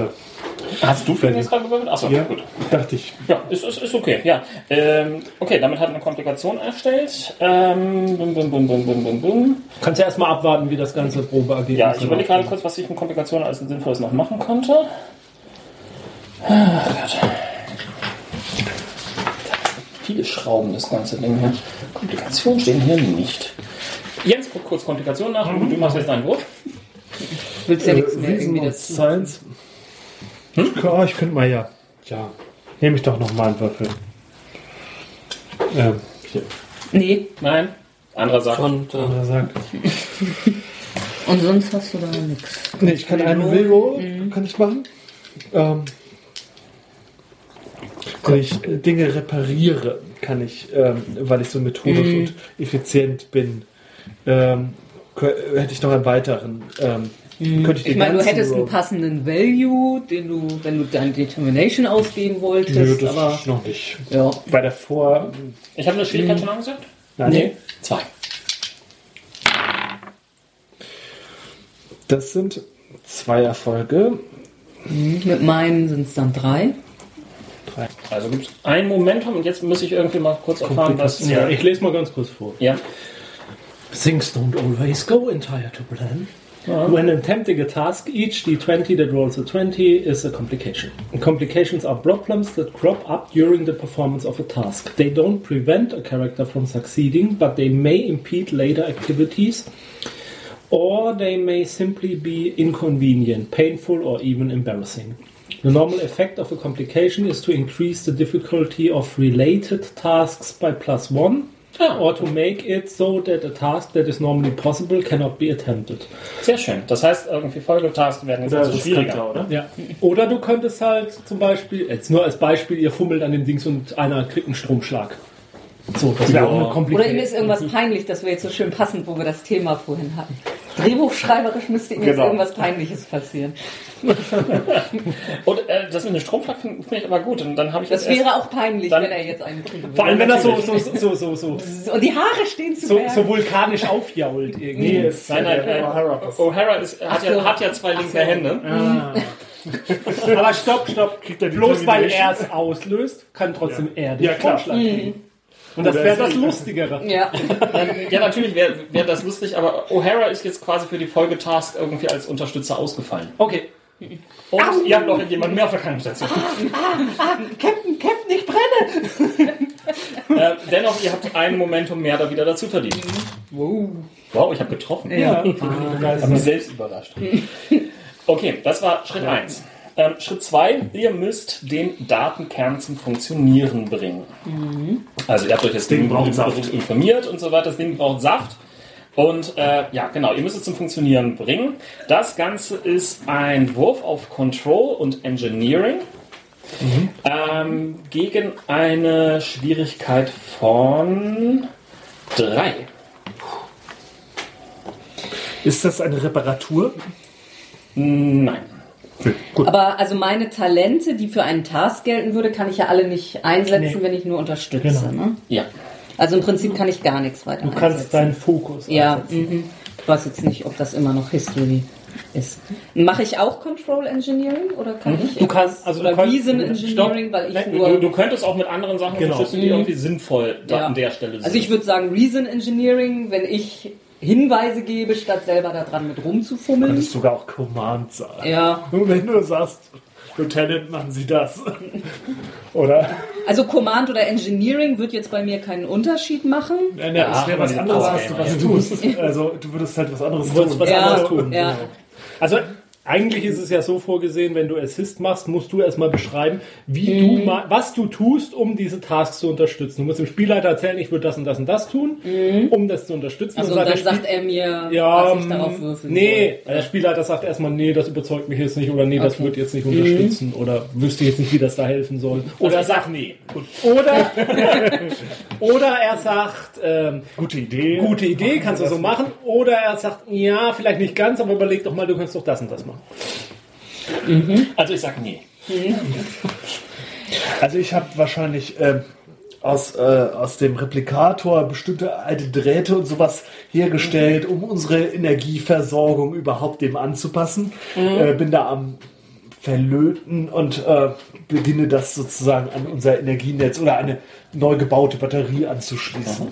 Hast du jetzt gerade gewürfelt? Achso, ja, gut. dachte ich. Ja, ist, ist, ist okay. Ja. Ähm, okay, damit hat er eine Komplikation erstellt. Ähm, bum, bum, bum, bum, bum, bum, bum. Kannst ja erstmal abwarten, wie das ganze Probeergebnis Ja, ich überlege gerade kurz, was ich mit Komplikationen als Sinnvolles noch machen konnte. Ah, Gott. Viele Schrauben, das ganze Ding hier. Komplikationen stehen hier nicht. Jens, guck kurz Komplikationen nach und du machst jetzt deinen Wurf. Willst ja Äh, nichts mehr Reason irgendwie und dazu. Science. Ja, ich könnte mal ja. Ja. Nehme ich doch noch mal einen Würfel. Ähm, hier. Nee, Nein. Anderer sagt. Und äh, Er sagt. und sonst hast du da nichts. Nee, ich kann einen Willroll, kann ich machen. Ähm, wenn ich äh, Dinge repariere, kann ich, ähm, weil ich so methodisch und effizient bin, ähm, hätte ich noch einen weiteren. Ähm, könnte ich Ich meine, du hättest einen Roll- passenden Value, den du, wenn du deine Determination ausgeben wolltest, Nö, das aber noch nicht. ja. Bei der Vor. Ich habe eine Schwierigkeit schon angesagt? Nein, Zwei. Das sind zwei Erfolge. Mit meinen sind es dann drei. Also gibt es ein Momentum und jetzt muss ich irgendwie mal kurz erfahren, was. Ja, ich lese mal ganz kurz vor. ja. Things don't always go entire to plan. When attempting a task, each d20 that rolls a 20 is a complication. And complications are problems that crop up during the performance of a task. They don't prevent a character from succeeding, but they may impede later activities, or they may simply be inconvenient, painful, or even embarrassing. The normal effect of a complication is to increase the difficulty of related tasks by plus one, or to make it so that a task that is normally possible cannot be attempted. Sehr schön. Das heißt, irgendwie Folgetasks werden jetzt Oder also schwieriger. oder? Ja. Oder du könntest halt zum Beispiel, jetzt nur als Beispiel, ihr fummelt an dem Dings und einer kriegt einen Stromschlag. So, das wäre auch eine Oder Komplikation. ihm ist irgendwas peinlich, das wäre jetzt so schön passend, wo wir das Thema vorhin hatten. Drehbuchschreiberisch müsste ihm jetzt Genau. irgendwas Peinliches passieren. Und äh, das mit dem Stromschlag finde find ich aber gut. Und dann habe ich Das jetzt wäre auch peinlich, dann- wenn er jetzt einen kriegen würde. Vor allem, wenn das so, so, so, so, so, Und die Haare stehen zu so, so vulkanisch aufjault irgendwie. Nee, Nein, nein, äh, O'Hara ist, hat, so. ja, hat ja zwei linke Hände. Aber stopp, stopp. er die Bloß weil er es auslöst, kann trotzdem er den Ja, klar. Stromschlag kriegen. Und das wäre das Lustigere. Ja, ja, natürlich wäre wär das lustig, aber O'Hara ist jetzt quasi für die Folgetask irgendwie als Unterstützer ausgefallen. Okay. Und ihr habt noch jemanden mehr auf der Krankenstation. Captain, Captain, ich brenne! äh, dennoch, ihr habt ein Momentum mehr da wieder dazu verdient. Wow. Wow, ich habe getroffen. Ja. Hab mich selbst überrascht. Okay, das war Schritt 1. Ähm, Schritt 2, ihr müsst den Datenkern zum Funktionieren bringen. Also ihr habt euch das Ding, braucht Saft. informiert und so weiter. Das Ding braucht Saft. Und äh, ja, genau, ihr müsst es zum Funktionieren bringen. Das Ganze ist ein Wurf auf Control und Engineering ähm, gegen eine Schwierigkeit von 3. Ist das eine Reparatur? Nein. Aber also meine Talente, die für einen Task gelten würde, kann ich ja alle nicht einsetzen, wenn ich nur unterstütze. Genau. Ne? Ja. Also im Prinzip kann ich gar nichts weiter Du kannst einsetzen. deinen Fokus Ja, einsetzen. mhm. ich weiß jetzt nicht, ob das immer noch History ist. Mache ich auch Control Engineering oder kann ich Du kannst- also du oder kannst- Reason Stopp. Engineering, weil ich Nein, nur du, du könntest auch mit anderen Sachen Genau. unterstützen, die irgendwie sinnvoll da Ja. an der Stelle sind. Also ich würde sagen Reason Engineering, wenn ich Hinweise gebe, statt selber daran mit rumzufummeln. Könntest sogar auch Command sagen. Ja, Nur wenn du sagst, Lieutenant, machen Sie das. Oder? also Command oder Engineering wird jetzt bei mir keinen Unterschied machen. Nein, nein, es wäre was anderes, was du was tust. Also du würdest halt was anderes Du würdest tun. was Ja, anderes tun. ja. Also eigentlich ist es ja so vorgesehen, wenn du Assist machst, musst du erstmal beschreiben, wie du Mhm. ma- was du tust, um diese Tasks zu unterstützen. Du musst dem Spielleiter erzählen, ich würde das und das und das tun, um das zu unterstützen. Also Und dann der sagt Spiel- er mir, ja, was ich darauf würfeln nee, soll. der Spielleiter sagt erstmal, nee, das überzeugt mich jetzt nicht oder nee, das Okay. Mhm. wird jetzt nicht unterstützen oder wüsste jetzt nicht, wie das da helfen soll. Oder Oder sag nee. Gut. oder, oder er sagt, ähm, Gute Idee. gute Idee, kannst du so machen. Oder er sagt, ja, vielleicht nicht ganz, aber überleg doch mal, du kannst doch das und das machen. Also ich sag nee. Also ich habe wahrscheinlich ähm, aus, äh, aus dem Replikator bestimmte alte Drähte und sowas hergestellt, um unsere Energieversorgung überhaupt dem anzupassen. Äh, bin da am Verlöten und äh, beginne das sozusagen an unser Energienetz oder eine neu gebaute Batterie anzuschließen.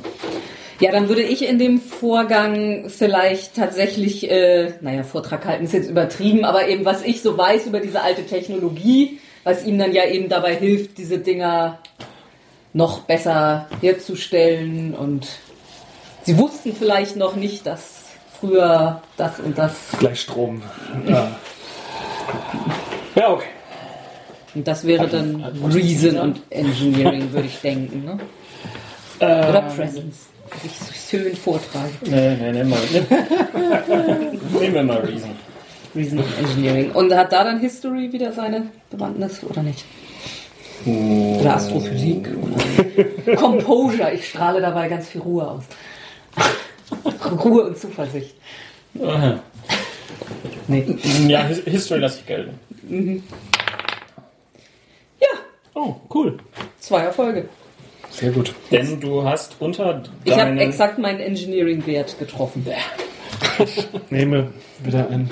Ja, dann würde ich in dem Vorgang vielleicht tatsächlich, äh, naja, Vortrag halten ist jetzt übertrieben, aber eben was ich so weiß über diese alte Technologie, was ihm dann ja eben dabei hilft, diese Dinger noch besser herzustellen und sie wussten vielleicht noch nicht, dass früher das und das Gleichstrom. Ja. Ja, okay. und das wäre dann Reason und Engineering, würde ich denken, ne? Oder Presence. Ich so schön vortragen. Nee, nee, nee, mal. Nehmen wir mal Reason. Reason Engineering. Und hat da dann History wieder seine Bewandtnis oder nicht? Oder Astrophysik? Oder Composure. Ich strahle dabei ganz viel Ruhe aus. Ruhe und Zuversicht. Aha. Nee. Ja, His- History lasse ich gelten. Ja, Oh, cool. zwei Erfolge. Sehr gut. Denn du hast unter Ich habe exakt meinen Engineering-Wert getroffen. Nehme wieder ein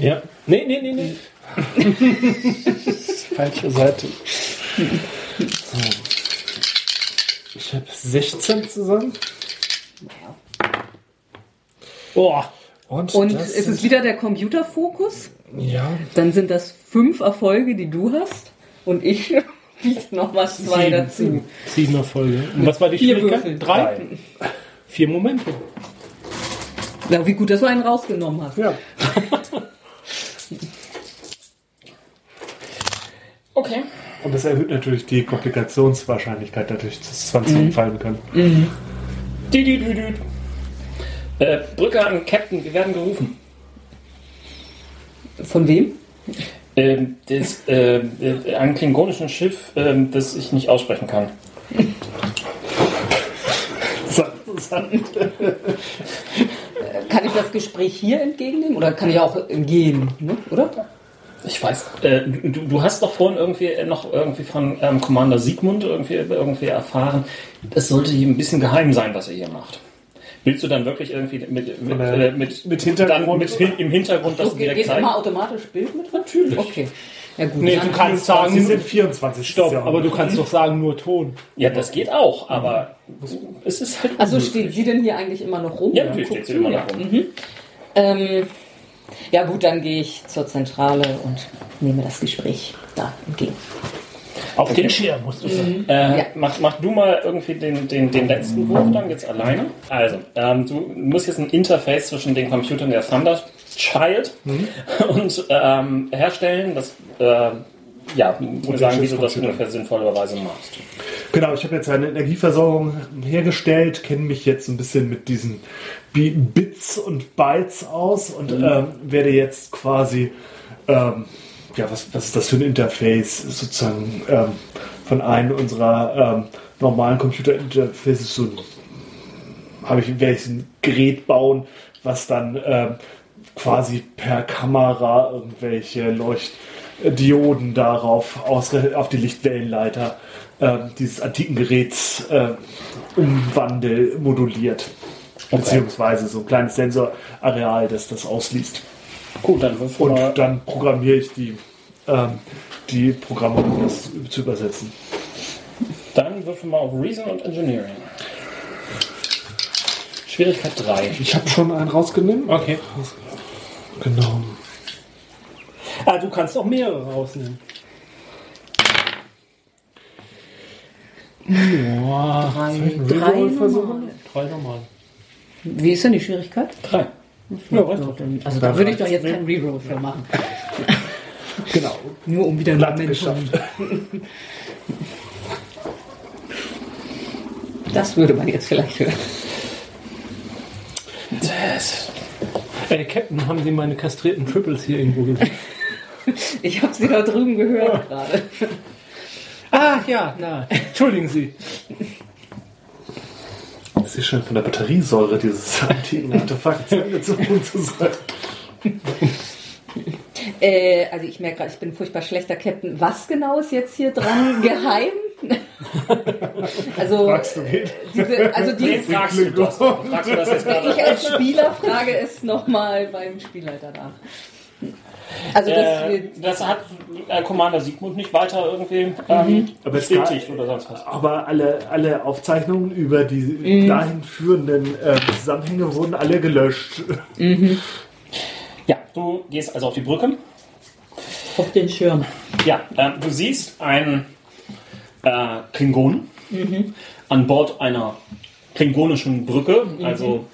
Ja. Nee, nee, nee, nee. falsche Seite. So. Ich habe 16 zusammen. Boah. Und, Und ist es sind- wieder der Computerfokus? Ja, Dann sind das fünf Erfolge, die du hast. Und ich biete noch was zwei Sieben. dazu. Sieben Erfolge. Und was war die Vier Schwierigkeit? Würfel. Drei? Vier Momente. Ja, wie gut, dass du einen rausgenommen hast. ja. Okay. Und das erhöht natürlich die Komplikationswahrscheinlichkeit, dadurch, dass 20 Mhm. fallen können. Die, die, die, die. Äh, Brücke an Captain, wir werden gerufen. Von wem? Ähm, das, äh, äh, einem klingonischen Schiff, ähm, das ich nicht aussprechen kann. Kann ich das Gespräch hier entgegennehmen oder kann ich auch gehen, ne? oder? Ich weiß. Äh, du, du hast doch vorhin irgendwie äh, noch irgendwie von ähm, Commander Siegmund irgendwie, irgendwie erfahren, es sollte hier ein bisschen geheim sein, was er hier macht. Willst du dann wirklich irgendwie mit, mit, Äh, äh, mit, mit Hintergrund? dann mit im Hintergrund das direkt geht zeigen? immer automatisch Bild mit? Natürlich. Okay. Ja gut. Nee, du kannst Sie sagen, sind 24. stopp, aber du kannst doch sagen, nur Ton. Ja, das geht auch, aber es ist halt. also unmöglich. steht sie denn hier eigentlich immer noch rum? Ja, natürlich steht sie immer noch rum. Ähm, ja gut, dann gehe ich zur Zentrale und nehme das Gespräch da entgegen. Auf den Schirm musst du sagen. Äh, Ja. mach, mach du mal irgendwie den, den, den letzten Wurf dann jetzt alleine. Also, ähm, du musst jetzt ein Interface zwischen den Computern der Thunder Child und ähm, herstellen. Das, äh, ja, mir sagen, wie du das ungefähr sinnvollerweise machst. Genau, ich habe jetzt eine Energieversorgung hergestellt, kenne mich jetzt ein bisschen mit diesen Bi- Bits und Bytes aus und ähm, werde jetzt quasi, ähm, ja, was, was ist das für ein Interface, sozusagen ähm, von einem unserer ähm, normalen Computerinterfaces so habe ich, ein Gerät bauen, was dann ähm, quasi per Kamera irgendwelche Leuchtdioden darauf auf die Lichtwellenleiter ähm, dieses antiken Geräts äh, umwandel moduliert. Beziehungsweise so ein kleines Sensorareal, das das ausliest. Gut, dann wirf Und mal. dann programmiere ich die, ähm, die Programme, um das zu übersetzen. Dann wirf mal auf Reason und Engineering. Schwierigkeit 3. Ich habe schon einen rausgenommen. Okay. Genau. Ah, du kannst auch mehrere rausnehmen. Boah, Drei, drei versuchen? normal. drei nochmal. Wie ist denn die Schwierigkeit? 3. Ja. Also da würde ich doch jetzt keinen Reroll für machen. Genau. Nur um wieder einen Menschen. Das würde man jetzt vielleicht hören. Ey, Captain, haben Sie meine kastrierten Triples hier irgendwo gesehen? Ich habe sie da drüben gehört gerade. ah, ja, na, entschuldigen Sie. Ist schon von der Batteriesäure dieses antiken Artefakts angezogen zu sein. Äh, also ich merke gerade, ich bin ein furchtbar schlechter Captain. Was genau ist jetzt hier dran geheim? also, Fragst du wen? diese, also die, Wen fragst du das? Fragst du das jetzt gerade? ich als Spieler frage es nochmal beim Spielleiter nach. Also das Äh, das hat äh, Commander Siegmund nicht weiter irgendwie ähm, Aber es bestätigt oder sonst was. Aber alle, alle Aufzeichnungen über die dahin führenden äh, Zusammenhänge wurden alle gelöscht. Ja, du gehst also auf die Brücke. auf den Schirm. Ja, ähm, du siehst einen äh, Klingon an Bord einer klingonischen Brücke, also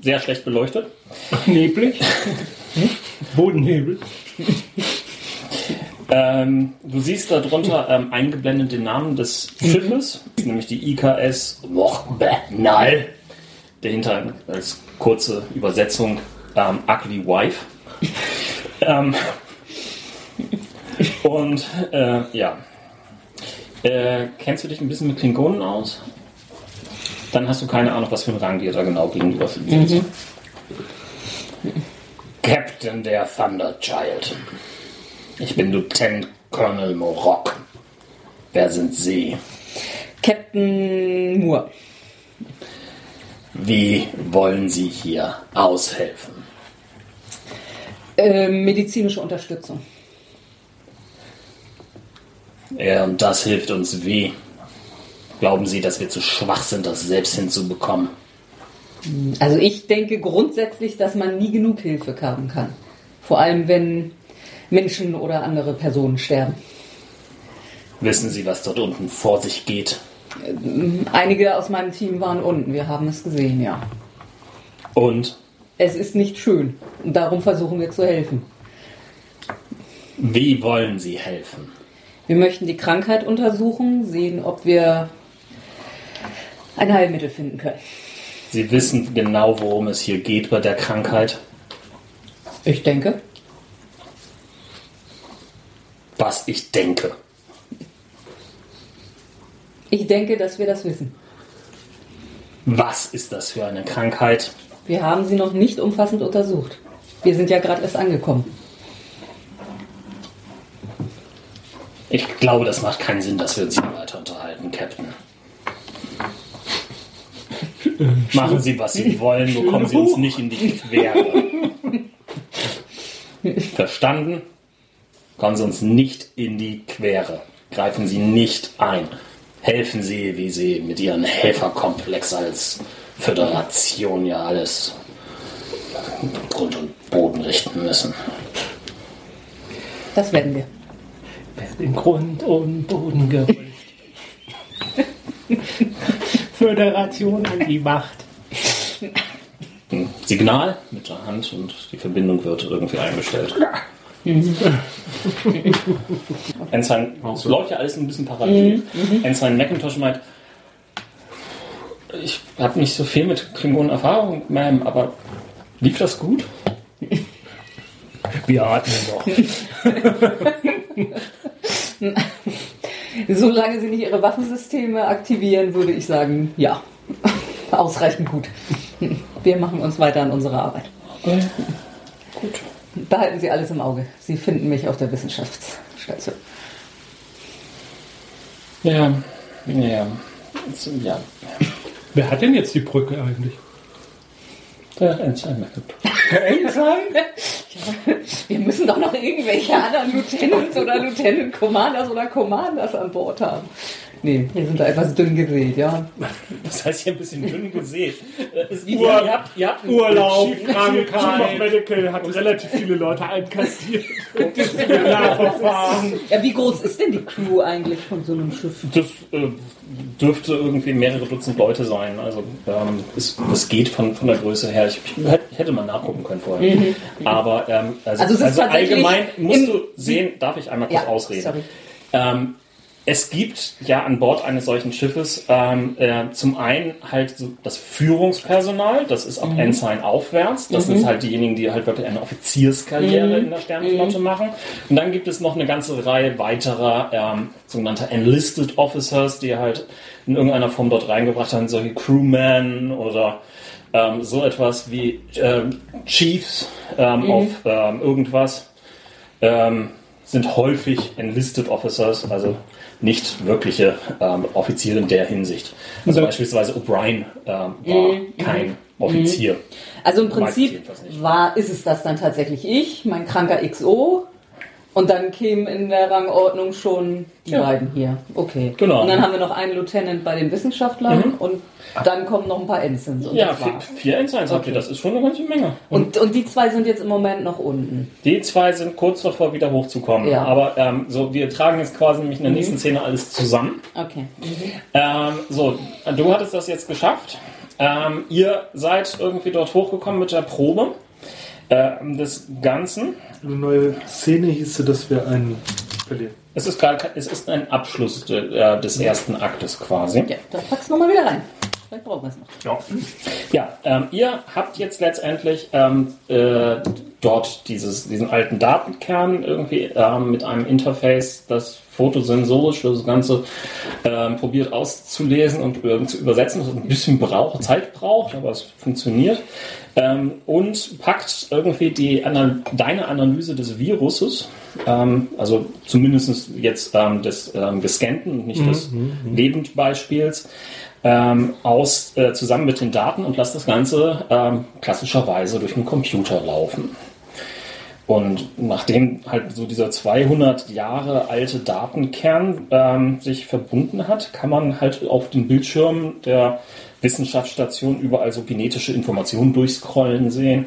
sehr schlecht beleuchtet. Neblig. Bodennebel. Ähm, du siehst darunter ähm, eingeblendet den Namen des Schiffes, nämlich die IKS Mochbenal. Dahinter als kurze Übersetzung ähm, Ugly Wife. ähm, und äh, ja. Äh, kennst du dich ein bisschen mit Klingonen aus? Dann hast du keine Ahnung, was für ein Rang dir da genau gegenüber sitzt. Captain der Thunderchild. Ich bin Lieutenant Colonel Morok. Wer sind Sie? Captain Moore. Wie wollen Sie hier aushelfen? Äh, medizinische Unterstützung. Ja, und das hilft uns wie? Glauben Sie, dass wir zu schwach sind, das selbst hinzubekommen? Also ich denke grundsätzlich, dass man nie genug Hilfe haben kann. Vor allem, wenn Menschen oder andere Personen sterben. Wissen Sie, was dort unten vor sich geht? Einige aus meinem Team waren unten, wir haben es gesehen, ja. Und Es ist nicht schön und darum versuchen wir zu helfen. wie wollen Sie helfen? Wir möchten die Krankheit untersuchen, sehen, ob wir ein Heilmittel finden können. Sie wissen genau, worum es hier geht bei der Krankheit. Ich denke. Was ich denke. Ich denke, dass wir das wissen. Was ist das für eine Krankheit? Wir haben sie noch nicht umfassend untersucht. Wir sind ja gerade erst angekommen. Ich glaube, das macht keinen Sinn, dass wir uns hier weiter unterhalten, Captain. Machen Sie, was Sie wollen, nur kommen Sie uns nicht in die Quere. Verstanden? Kommen Sie uns nicht in die Quere. Greifen Sie nicht ein. Helfen Sie, wie Sie mit Ihrem Helferkomplex als Föderation ja alles Grund und Boden richten müssen. Das werden wir. Den Grund und Boden gerollt. Föderation und die Macht. ein Signal mit der Hand und die Verbindung wird irgendwie eingestellt. Ensign, es läuft ja alles ein bisschen parallel. Ensign McIntosh meint, ich habe nicht so viel mit Klingonen Erfahrung, Ma'am, aber lief das gut? Wir atmen noch. Solange sie nicht ihre Waffensysteme aktivieren, würde ich sagen, ja. Ausreichend gut. Wir machen uns weiter an unserer Arbeit. Gut. Behalten Sie alles im Auge. Sie finden mich auf der Wissenschaftsstation. Ja, ja, ja. Wer hat denn jetzt die Brücke eigentlich? Der Ensign McIntosh. Der Ensign? Wir müssen doch noch irgendwelche anderen Lieutenants oder Lieutenant Commanders oder Commanders an Bord haben. Nee, wir sind da etwas dünn gesät, ja. Das heißt hier ein bisschen dünn gesehen. Ist- Ur- ihr habt, ihr habt Urlaub, of Medical hat relativ viele Leute einkassiert. Disziplinarverfahren. Ja, wie groß ist denn die Crew eigentlich von so einem Schiff? Das äh, dürfte irgendwie mehrere Dutzend Leute sein. Also ähm, es, es geht von, von der Größe her. Ich, ich hätte- mal nachgucken können vorher. Aber ähm, also, Also also allgemein musst du sehen, darf ich einmal kurz Ja, ausreden. sorry. Ähm, es gibt ja an Bord eines solchen Schiffes ähm, äh, zum einen halt so das Führungspersonal, das ist ab Ensign aufwärts, das sind halt diejenigen, die halt wirklich eine Offizierskarriere in der Sternenflotte machen. Und dann gibt es noch eine ganze Reihe weiterer ähm, sogenannter Enlisted Officers, die halt in irgendeiner Form dort reingebracht haben, solche Crewmen oder ähm, so etwas wie ähm, Chiefs ähm, auf ähm, irgendwas. Ähm, sind häufig enlisted officers, also nicht wirkliche ähm, Offiziere in der Hinsicht. Also Also- beispielsweise O'Brien ähm, war kein Offizier. Also im Prinzip war, ist es das dann tatsächlich ich, mein kranker XO. Und dann kämen in der Rangordnung schon die Ja. beiden hier. Okay. Genau. Und dann haben wir noch einen Lieutenant bei den Wissenschaftlern und dann kommen noch ein paar Ensigns. Und, Ja, vier, vier Ensigns habt ihr, das ist schon eine ganze Menge. und, und die zwei sind jetzt im Moment noch unten. Die zwei sind kurz davor, wieder hochzukommen. Ja. Aber ähm, so, wir tragen jetzt quasi nämlich in der nächsten Szene alles zusammen. Okay. Ähm, so, du hattest das jetzt geschafft. Ähm, ihr seid irgendwie dort hochgekommen mit der Probe ähm, des Ganzen. Eine neue Szene hieße, dass wir einen verlieren. Es ist, gerade, es ist ein Abschluss äh, des ersten Aktes quasi. Ja, da packst du nochmal wieder rein. Vielleicht brauchen wir es noch. Ja, ähm, ihr habt jetzt letztendlich ähm, äh, dort dieses, diesen alten Datenkern irgendwie ähm, mit einem Interface, das fotosensorisch das Ganze ähm, probiert auszulesen und äh, zu übersetzen, das ein bisschen braucht, Zeit braucht, aber es funktioniert. Ähm, und packt irgendwie die deine Analyse des Viruses, ähm, also zumindest jetzt ähm, des ähm, gescannten und nicht des Lebendbeispiels, ähm, aus, äh, zusammen mit den Daten und lasst das Ganze ähm, klassischerweise durch einen Computer laufen. Und nachdem halt so dieser 200 Jahre alte Datenkern sich verbunden hat, kann man halt auf den Bildschirm der Wissenschaftsstation überall so genetische Informationen durchscrollen sehen.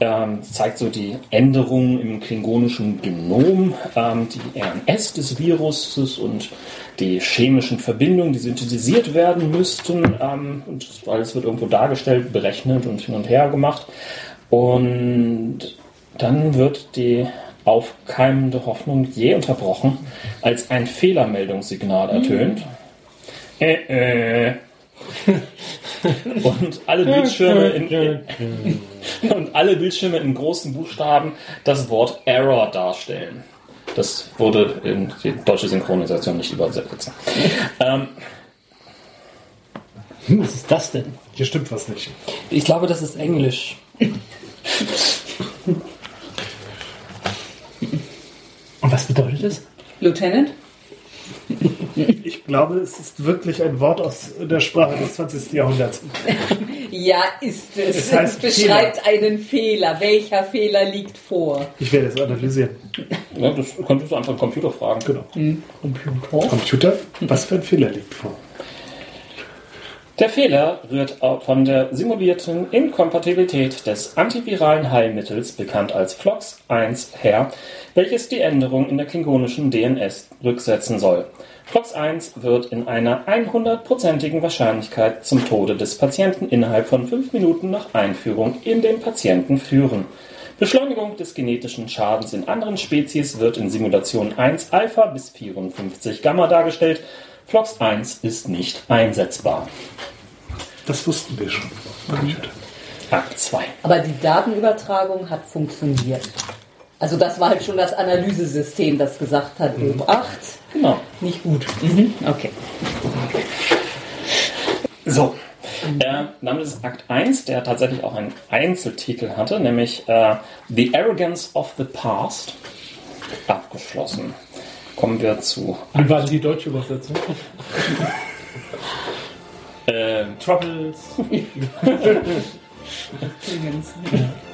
Ähm, zeigt so die Änderungen im klingonischen Genom, ähm, die RNS des Viruses und die chemischen Verbindungen, die synthetisiert werden müssten. Ähm, und alles wird irgendwo dargestellt, berechnet und hin und her gemacht. Und dann wird die aufkeimende Hoffnung je unterbrochen, als ein Fehlermeldungssignal ertönt. Äh, äh. Und alle Bildschirme in, und alle Bildschirme in großen Buchstaben das Wort Error darstellen. Das wurde in die deutsche Synchronisation nicht übersetzt. ähm, Was ist das denn? Hier stimmt was nicht. Ich glaube, das ist Englisch. Und was bedeutet das? Lieutenant? Ich glaube, es ist wirklich ein Wort aus der Sprache des 20. Jahrhunderts. Ja, ist es. Es heißt beschreibt einen Fehler. Welcher Fehler liegt vor? Ich werde es analysieren. ja, das könntest du einfach einen Computer fragen. Genau. Computer? Computer, was für ein Fehler liegt vor? Der Fehler rührt von der simulierten Inkompatibilität des antiviralen Heilmittels, bekannt als Flox 1, her, welches die Änderung in der klingonischen DNS rücksetzen soll. Flox 1 wird in einer 100%igen Wahrscheinlichkeit zum Tode des Patienten innerhalb von 5 Minuten nach Einführung in den Patienten führen. Beschleunigung des genetischen Schadens in anderen Spezies wird in Simulation 1 Alpha bis 54 Gamma dargestellt. Flox 1 ist nicht einsetzbar. Das wussten wir schon. Computer. Akt 2. Aber die Datenübertragung hat funktioniert. Also das war halt schon das Analysesystem, das gesagt hat, Obacht, Genau. nicht gut. Mhm. Okay. So. Äh, damit ist Akt 1, der tatsächlich auch einen Einzeltitel hatte, nämlich äh, The Arrogance of the Past, abgeschlossen. Kommen wir zu Wie war denn die deutsche Übersetzung? äh, Troubles.